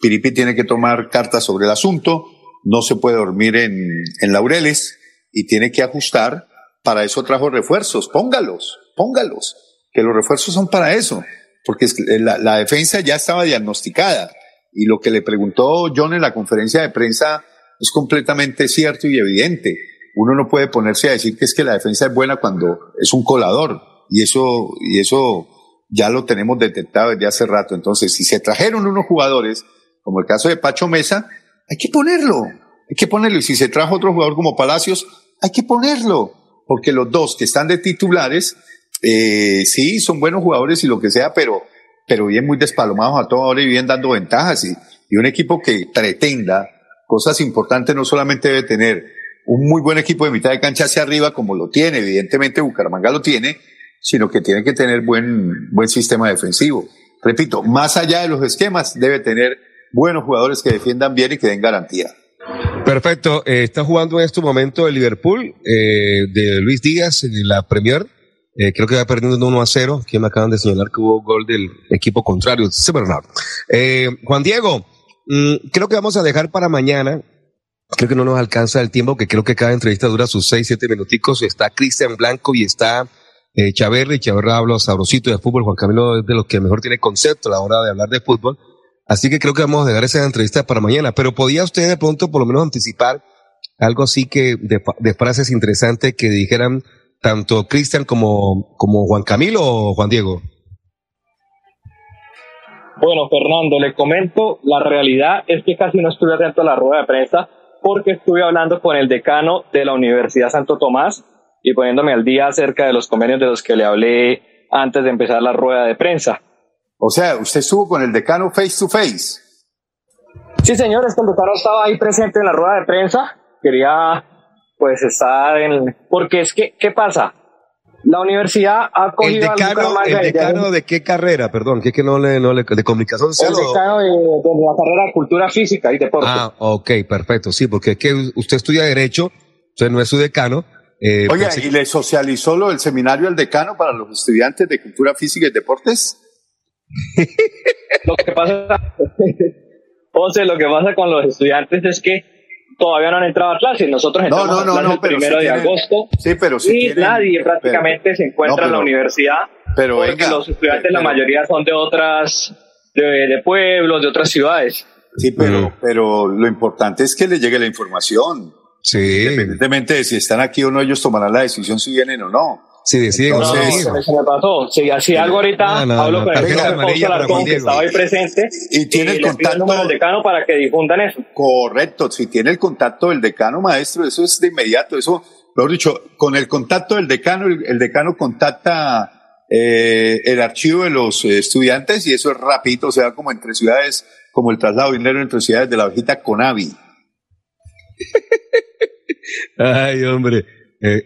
Piripi tiene que tomar cartas sobre el asunto, no se puede dormir en, laureles y tiene que ajustar. Para eso trajo refuerzos, póngalos, póngalos, que los refuerzos son para eso, porque la defensa ya estaba diagnosticada. Y lo que le preguntó John en la conferencia de prensa es completamente cierto y evidente uno no puede ponerse a decir que es que la defensa es buena cuando es un colador y eso y eso ya lo tenemos detectado desde hace rato. Entonces, si se trajeron unos jugadores, como el caso de Pacho Mesa, hay que ponerlo, hay que ponerlo. Y si se trajo otro jugador como Palacios, hay que ponerlo, porque los dos que están de titulares, eh, sí, son buenos jugadores y lo que sea, pero, pero bien muy despalomados a toda hora y bien dando ventajas. Y, y un equipo que pretenda cosas importantes no solamente debe tener un muy buen equipo de mitad de cancha hacia arriba, como lo tiene, evidentemente Bucaramanga lo tiene, sino que tiene que tener buen, buen sistema defensivo. Repito, más allá de los esquemas, debe tener buenos jugadores que defiendan bien y que den garantía. Perfecto. Eh, está jugando en este momento el Liverpool eh, de Luis Díaz en la Premier. Eh, creo que va perdiendo 1 a 0. Aquí me acaban de señalar que hubo gol del equipo contrario. Sí, Juan Diego, mm, creo que vamos a dejar para mañana creo que no nos alcanza el tiempo, que creo que cada entrevista dura sus seis, siete minuticos. Está Cristian Blanco y está eh, y Chaverra habla sabrosito de fútbol. Juan Camilo es de los que mejor tiene concepto a la hora de hablar de fútbol. Así que creo que vamos a dejar esa entrevista para mañana. Pero podía usted de pronto por lo menos anticipar algo así que de, de frases interesantes que dijeran tanto Cristian como, como Juan Camilo o Juan Diego. Bueno, Fernando, le comento, la realidad es que casi no estuve atento a la rueda de prensa porque estuve hablando con el decano de la Universidad Santo Tomás y poniéndome al día acerca de los convenios de los que le hablé antes de empezar la rueda de prensa. O sea, usted estuvo con el decano face to face. Sí, señor, este decano estaba ahí presente en la rueda de prensa. Quería, pues, estar en... Porque es que, ¿qué pasa? La universidad ha El cogido al decano, Bucaramanga el decano de qué carrera, perdón, que es que no le, no le, de comunicación el social o- decano de, de la carrera de Cultura Física y Deporte. Ah, ok, perfecto, sí, porque es que usted estudia Derecho, usted no es su decano. Eh, Oiga, pensé- ¿y le socializó lo del seminario al decano para los estudiantes de cultura física y deportes? (laughs) Lo que pasa, (laughs) José, lo que pasa con los estudiantes es que todavía no han entrado a clases. Nosotros No, entramos no, a no, clases no, el pero primero sí de tienen- agosto Sí, pero sí y tienen- nadie prácticamente se encuentra No, en la universidad pero porque venga, los estudiantes la mayoría son de otras de, de pueblos, de otras ciudades. Sí, pero, pero lo importante es que le llegue la información. Sí. Independientemente de si están aquí o no, ellos tomarán la decisión si vienen o no. Si deciden No, no, Entonces- se me- se me pasó. Si hacía algo ahorita, No, no, hablo no, con el Alarcón, Juan que Diego. estaba ahí presente, Y tiene el contacto- del decano para que difundan eso. Correcto, si tiene el contacto del decano maestro, eso es de inmediato, eso, mejor dicho, con el contacto del decano, el, el decano contacta eh, el archivo de los eh, estudiantes y eso es rapidito, o sea, como entre ciudades, como el traslado de dinero entre ciudades de la viejita Conavi. (laughs) Ay, hombre. Eh,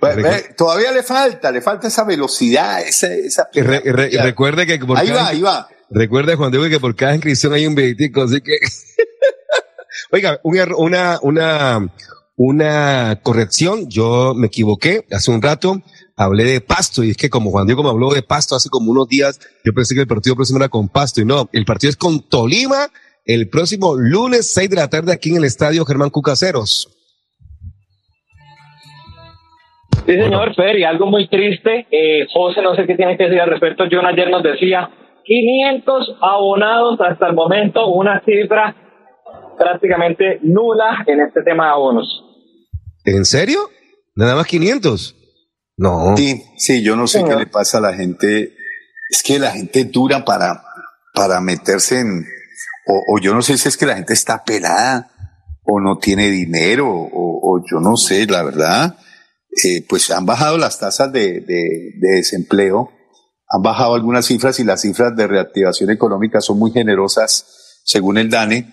todavía le falta, le falta esa velocidad, esa, esa re- re- recuerde que por Ahí cada- va, ahí va. Recuerde, Juan Diego, que por cada inscripción hay un billetico, así que. (laughs) Oiga, una, una, una corrección. Yo me equivoqué hace un rato. Hablé de Pasto y es que como Juan Diego me habló de Pasto hace como unos días, yo pensé que el partido próximo era con Pasto y no, el partido es con Tolima el próximo lunes 6 de la tarde aquí en el estadio Germán Cucaseros. Sí, señor Fer, y algo muy triste, eh, José, no sé qué tiene que decir al respecto, John ayer nos decía 500 abonados hasta el momento, una cifra prácticamente nula en este tema de abonos. ¿En serio? Nada más 500. No. Sí, sí, yo no sé qué le pasa a la gente. Es que la gente dura para, para meterse en, o, o yo no sé si es que la gente está pelada, o no tiene dinero, o, o yo no sé, la verdad. Eh, pues han bajado las tasas de, de- de desempleo, han bajado algunas cifras y las cifras de reactivación económica son muy generosas, según el DANE,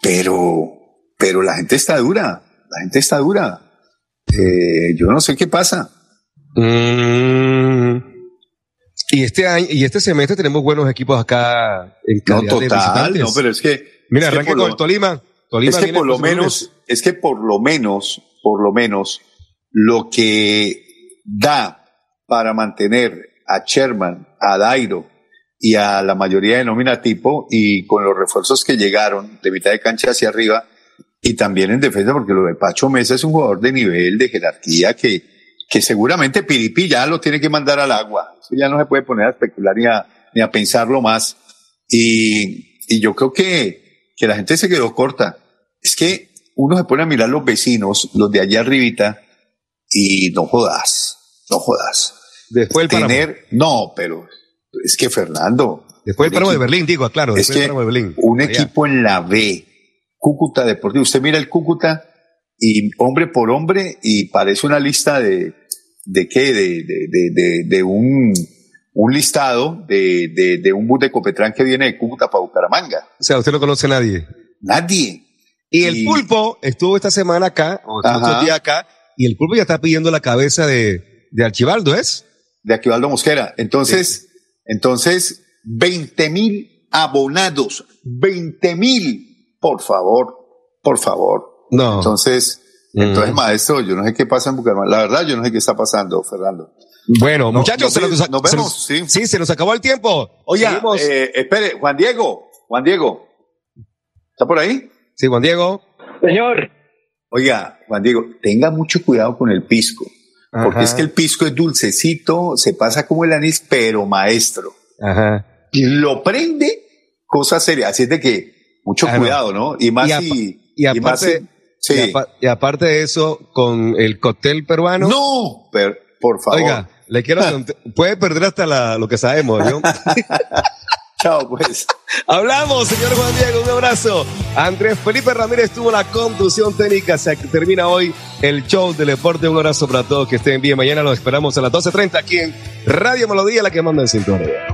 pero, pero la gente está dura, la gente está dura. Eh, yo no sé qué pasa. Mm. Y este año, y este semestre tenemos buenos equipos acá en No, calidad de total, no, pero es que. Mira, es que arranque con lo- el Tolima. Tolima es que por lo menos, es que por lo menos, por lo menos, lo que da para mantener a Sherman, a Dairo y a la mayoría de nómina tipo y con los refuerzos que llegaron de mitad de cancha hacia arriba y también en defensa porque lo de Pacho Mesa es un jugador de nivel, de jerarquía que, que seguramente Piripi ya lo tiene que mandar al agua. Eso ya no se puede poner a especular ni a, ni a pensarlo más. Y, y yo creo que, que la gente se quedó corta. Es que uno se pone a mirar los vecinos, los de allá arribita, y no jodas, no jodas. Después el páramo. Tener, no, pero es que Fernando. Después el páramo de Berlín, digo, claro. es Después el que páramo de Berlín. un Allá. equipo en la B, Cúcuta Deportivo. Usted mira el Cúcuta y hombre por hombre y parece una lista de, de qué, de, de, de, un, un listado de, de, de un bus de Copetrán que viene de Cúcuta para Bucaramanga. O sea, usted no conoce a nadie. Nadie. Y el pulpo estuvo esta semana acá, o estos días acá, y el pulpo ya está pidiendo la cabeza de, de Archibaldo, ¿es? De Aquivaldo Mosquera. Entonces, entonces, 20 mil abonados, 20 mil, por favor, por favor. No. Entonces, Mm. entonces, maestro, yo no sé qué pasa en Bucaramanga. La verdad, yo no sé qué está pasando, Fernando. Bueno, No, muchachos, nos se, ve- nos, nos se vemos, nos- sí, se nos acabó el tiempo. Oye, Seguimos. eh, espere, Juan Diego, Juan Diego, ¿está por ahí? Sí, Juan Diego. Señor. Oiga, Juan Diego, tenga mucho cuidado con el pisco, porque es que el pisco es dulcecito, se pasa como el anís, pero maestro. Ajá. Y lo prende, cosa seria. Así es de que mucho cuidado, ¿no? Y más Y si. Y más aparte, si- sí. y, apa- y aparte de eso, con el cóctel peruano. No, pero, por favor. Oiga, le quiero (laughs) puede perder hasta la- lo que sabemos, ¿no? (laughs) Chao, pues. (laughs) Hablamos, señor Juan Diego, un abrazo. Andrés Felipe Ramírez tuvo la conducción técnica. Se termina hoy el show del deporte. Un abrazo para todos que estén bien. Mañana los esperamos a las 12.30 aquí en Radio Melodía, la que manda en sintonía.